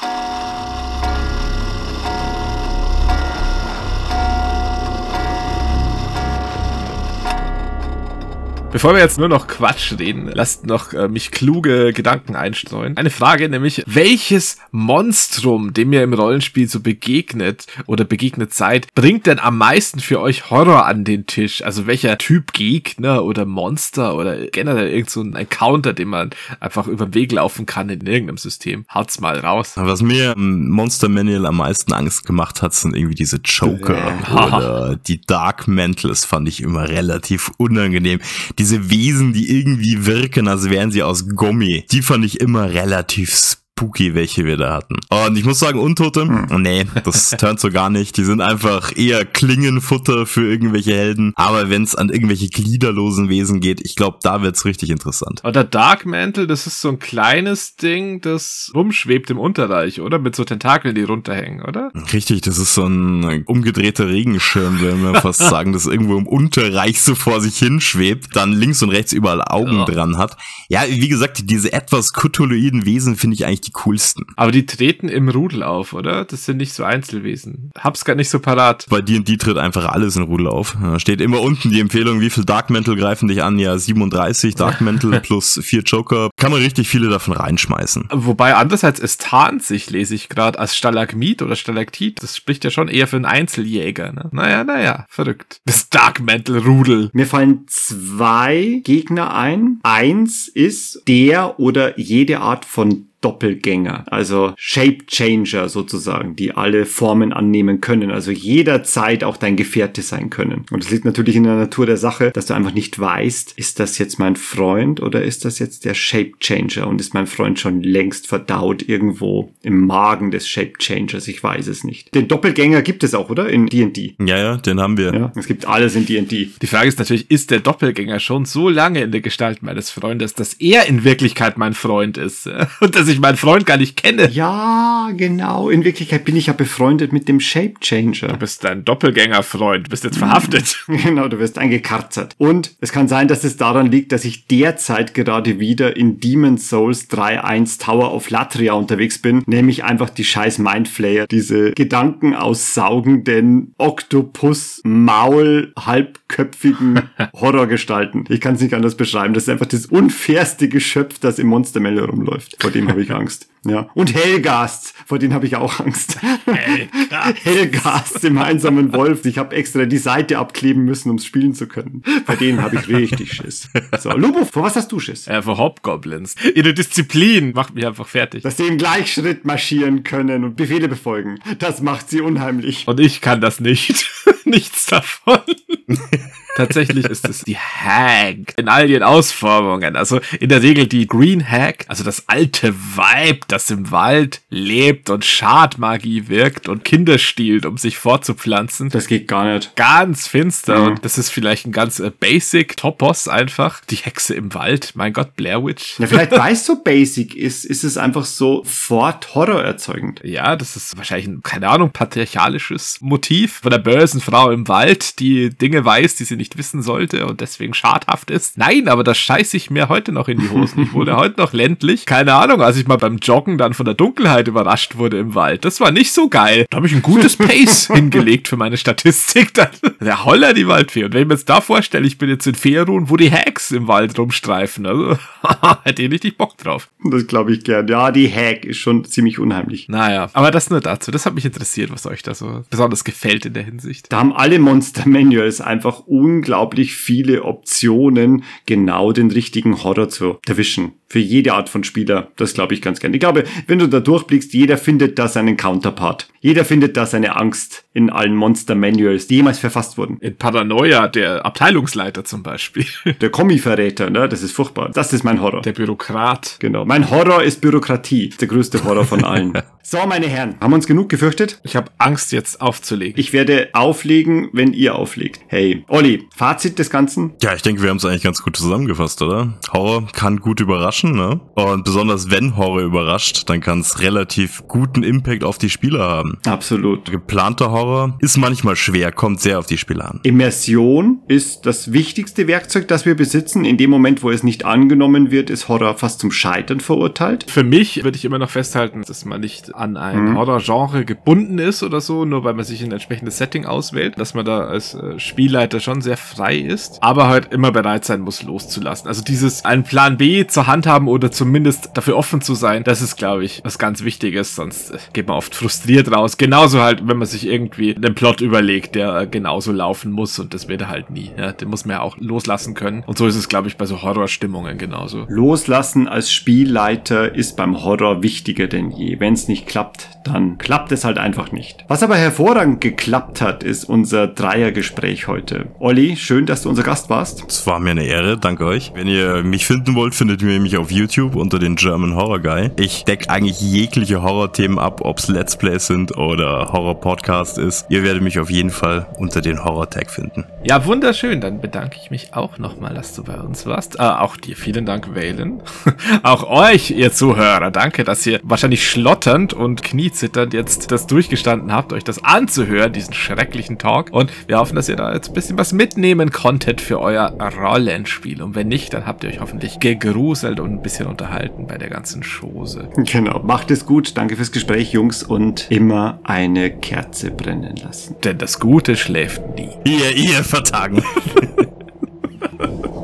Bevor wir jetzt nur noch Quatsch reden, lasst noch äh, mich kluge Gedanken einstreuen. Eine Frage nämlich, welches Monstrum, dem ihr im Rollenspiel so begegnet oder begegnet seid, bringt denn am meisten für euch Horror an den Tisch? Also welcher Typ Gegner oder Monster oder generell irgend so ein Encounter, den man einfach über den Weg laufen kann in irgendeinem System? Haut's mal raus. Was mir im Monster Manual am meisten Angst gemacht hat, sind irgendwie diese Joker oder die Dark Mantles fand ich immer relativ unangenehm. Die diese Wesen, die irgendwie wirken, als wären sie aus Gummi, die fand ich immer relativ spooky, welche wir da hatten. Und ich muss sagen, Untote, hm. nee, das turnt so gar nicht. Die sind einfach eher Klingenfutter für irgendwelche Helden. Aber wenn es an irgendwelche gliederlosen Wesen geht, ich glaube, da wird's richtig interessant. Oder Dark Mantle, das ist so ein kleines Ding, das rumschwebt im Unterreich, oder? Mit so Tentakeln, die runterhängen, oder? Richtig, das ist so ein umgedrehter Regenschirm, würde man fast sagen, das irgendwo im Unterreich so vor sich hinschwebt, dann links und rechts überall Augen ja. dran hat. Ja, wie gesagt, diese etwas kutuloiden Wesen finde ich eigentlich die coolsten. Aber die treten im Rudel auf, oder? Das sind nicht so Einzelwesen. Hab's gar nicht so parat. Bei D&D tritt einfach alles in Rudel auf. Da steht immer unten die Empfehlung, wie viel Dark Mantle greifen dich an? Ja, 37 Dark Mantle plus vier Joker. Kann man richtig viele davon reinschmeißen. Wobei andererseits, es tarnt sich, lese ich gerade, als Stalagmit oder Stalaktit. Das spricht ja schon eher für einen Einzeljäger, ne? Naja, naja, verrückt. Das Dark Mantle Rudel. Mir fallen zwei Gegner ein. Eins ist der oder jede Art von Doppelgänger, also Shape Changer sozusagen, die alle Formen annehmen können, also jederzeit auch dein Gefährte sein können. Und es liegt natürlich in der Natur der Sache, dass du einfach nicht weißt, ist das jetzt mein Freund oder ist das jetzt der Shape Changer und ist mein Freund schon längst verdaut irgendwo im Magen des Shape Changers, ich weiß es nicht. Den Doppelgänger gibt es auch, oder? In D&D. Ja, ja, den haben wir. Ja, es gibt alles in D&D. Die Frage ist natürlich, ist der Doppelgänger schon so lange in der Gestalt meines Freundes, dass er in Wirklichkeit mein Freund ist und dass ich meinen Freund gar nicht kenne. Ja, genau. In Wirklichkeit bin ich ja befreundet mit dem Shape Changer. Du bist ein Doppelgängerfreund. Du bist jetzt verhaftet. genau, du wirst eingekarzert. Und es kann sein, dass es daran liegt, dass ich derzeit gerade wieder in Demon's Souls 3.1 Tower of Latria unterwegs bin. Nämlich einfach die scheiß Mindflayer. Diese Gedanken aussaugenden Oktopus, Maul, halbköpfigen Horrorgestalten. Ich kann es nicht anders beschreiben. Das ist einfach das unfairste Geschöpf, das im Monster Monstermelle rumläuft. Vor dem habe ich Angst. Ja. Und Hellgast, vor denen habe ich auch Angst. Hellgast. Hellgast im einsamen Wolf. Ich habe extra die Seite abkleben müssen, um es spielen zu können. Bei denen habe ich richtig Schiss. So, Lubo, vor was hast du Schiss? Äh, vor Hobgoblins. Ihre Disziplin macht mich einfach fertig. Dass sie im Gleichschritt marschieren können und Befehle befolgen. Das macht sie unheimlich. Und ich kann das nicht. Nichts davon. Tatsächlich ist es die Hag in all ihren Ausformungen. Also in der Regel die Green Hag, also das alte Weib, das im Wald lebt und Schadmagie wirkt und Kinder stiehlt, um sich fortzupflanzen. Das geht gar nicht. Ganz finster Mhm. und das ist vielleicht ein ganz äh, basic Topos einfach. Die Hexe im Wald, mein Gott, Blair Witch. Ja, vielleicht weil es so basic ist, ist es einfach sofort horrorerzeugend. Ja, das ist wahrscheinlich ein, keine Ahnung, patriarchalisches Motiv von der bösen Frau im Wald, die Dinge weiß, die sie nicht wissen sollte und deswegen schadhaft ist. Nein, aber das scheiße ich mir heute noch in die Hosen. Ich wurde heute noch ländlich. Keine Ahnung, als ich mal beim Joggen dann von der Dunkelheit überrascht wurde im Wald. Das war nicht so geil. Da habe ich ein gutes Pace hingelegt für meine Statistik. Dann, der Holler die Waldfee. Und wenn ich mir jetzt da vorstelle, ich bin jetzt in Ferun, wo die Hacks im Wald rumstreifen. Also, hätte ich richtig Bock drauf. Das glaube ich gern. Ja, die Hag ist schon ziemlich unheimlich. Naja, aber das nur dazu. Das hat mich interessiert, was euch da so besonders gefällt in der Hinsicht. Da haben alle Monster Manuals einfach unglaublich viele Optionen, genau den richtigen Horror zu erwischen. Für jede Art von Spieler. Das glaube ich ganz gern. Ich glaube, wenn du da durchblickst, jeder findet da seinen Counterpart. Jeder findet da seine Angst in allen Monster Manuals, die jemals verfasst wurden. In Paranoia, der Abteilungsleiter zum Beispiel. Der Kommi-Verräter, ne? Das ist furchtbar. Das ist mein Horror. Der Bürokrat. Genau. Mein Horror ist Bürokratie. Der größte Horror von allen. so, meine Herren, haben wir uns genug gefürchtet? Ich habe Angst, jetzt aufzulegen. Ich werde auflegen, wenn ihr auflegt. Hey, Olli, Fazit des Ganzen? Ja, ich denke, wir haben es eigentlich ganz gut zusammengefasst, oder? Horror kann gut überraschen, ne? Und besonders wenn Horror überrascht, dann kann es relativ guten Impact auf die Spieler haben. Absolut. Geplanter Horror ist manchmal schwer, kommt sehr auf die Spieler an. Immersion ist das wichtigste Werkzeug, das wir besitzen. In dem Moment, wo es nicht angenommen wird, ist Horror fast zum Scheitern verurteilt. Für mich würde ich immer noch festhalten, dass man nicht an ein Horror-Genre gebunden ist oder so, nur weil man sich ein entsprechendes Setting auswählt, dass man da als äh, Spielleiter schon sehr frei ist, aber halt immer bereit sein muss, loszulassen. Also dieses einen Plan B zur Hand haben oder zumindest dafür offen zu sein, das ist, glaube ich, was ganz Wichtiges, sonst geht man oft frustriert raus. Genauso halt, wenn man sich irgendwie einen Plot überlegt, der genauso laufen muss und das wird er halt nie. Ja, den muss man ja auch loslassen können. Und so ist es, glaube ich, bei so Horrorstimmungen genauso. Loslassen als Spielleiter ist beim Horror wichtiger denn je. Wenn es nicht klappt, dann klappt es halt einfach nicht. Was aber hervorragend geklappt hat, ist unser Dreiergespräch heute. Olli, schön, dass du unser Gast warst. Es war mir eine Ehre, danke euch. Wenn ihr mich finden wollt, findet ihr mich auf YouTube unter den German Horror Guy. Ich decke eigentlich jegliche Horrorthemen ab, ob's Let's Plays sind oder Horror-Podcast ist. Ihr werdet mich auf jeden Fall unter den Horror-Tag finden. Ja, wunderschön. Dann bedanke ich mich auch nochmal, dass du bei uns warst. Äh, auch dir vielen Dank, Valen. auch euch, ihr Zuhörer. Danke, dass ihr wahrscheinlich schlotternd und kniezitternd jetzt das durchgestanden habt, euch das anzuhören, diesen schrecklichen Talk. Und wir hoffen, dass ihr da jetzt ein bisschen was mitnehmen konntet für euer Rollenspiel. Und wenn nicht, dann habt ihr euch hoffentlich gegruselt und ein bisschen unterhalten bei der ganzen Chose. Genau, macht es gut. Danke fürs Gespräch, Jungs. Und immer eine Kerze brennen lassen. Denn das Gute schläft nie. Ihr, ihr vertagen.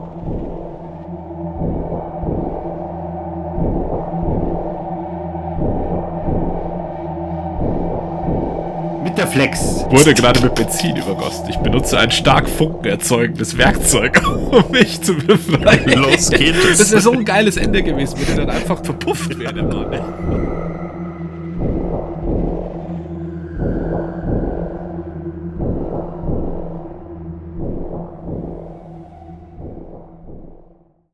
Mit der Flex. wurde gerade mit Benzin übergossen. Ich benutze ein stark funkenerzeugendes Werkzeug, um mich zu befreien. Los geht es. Das wäre so ein geiles Ende gewesen, wenn er dann einfach verpufft wäre. Mann.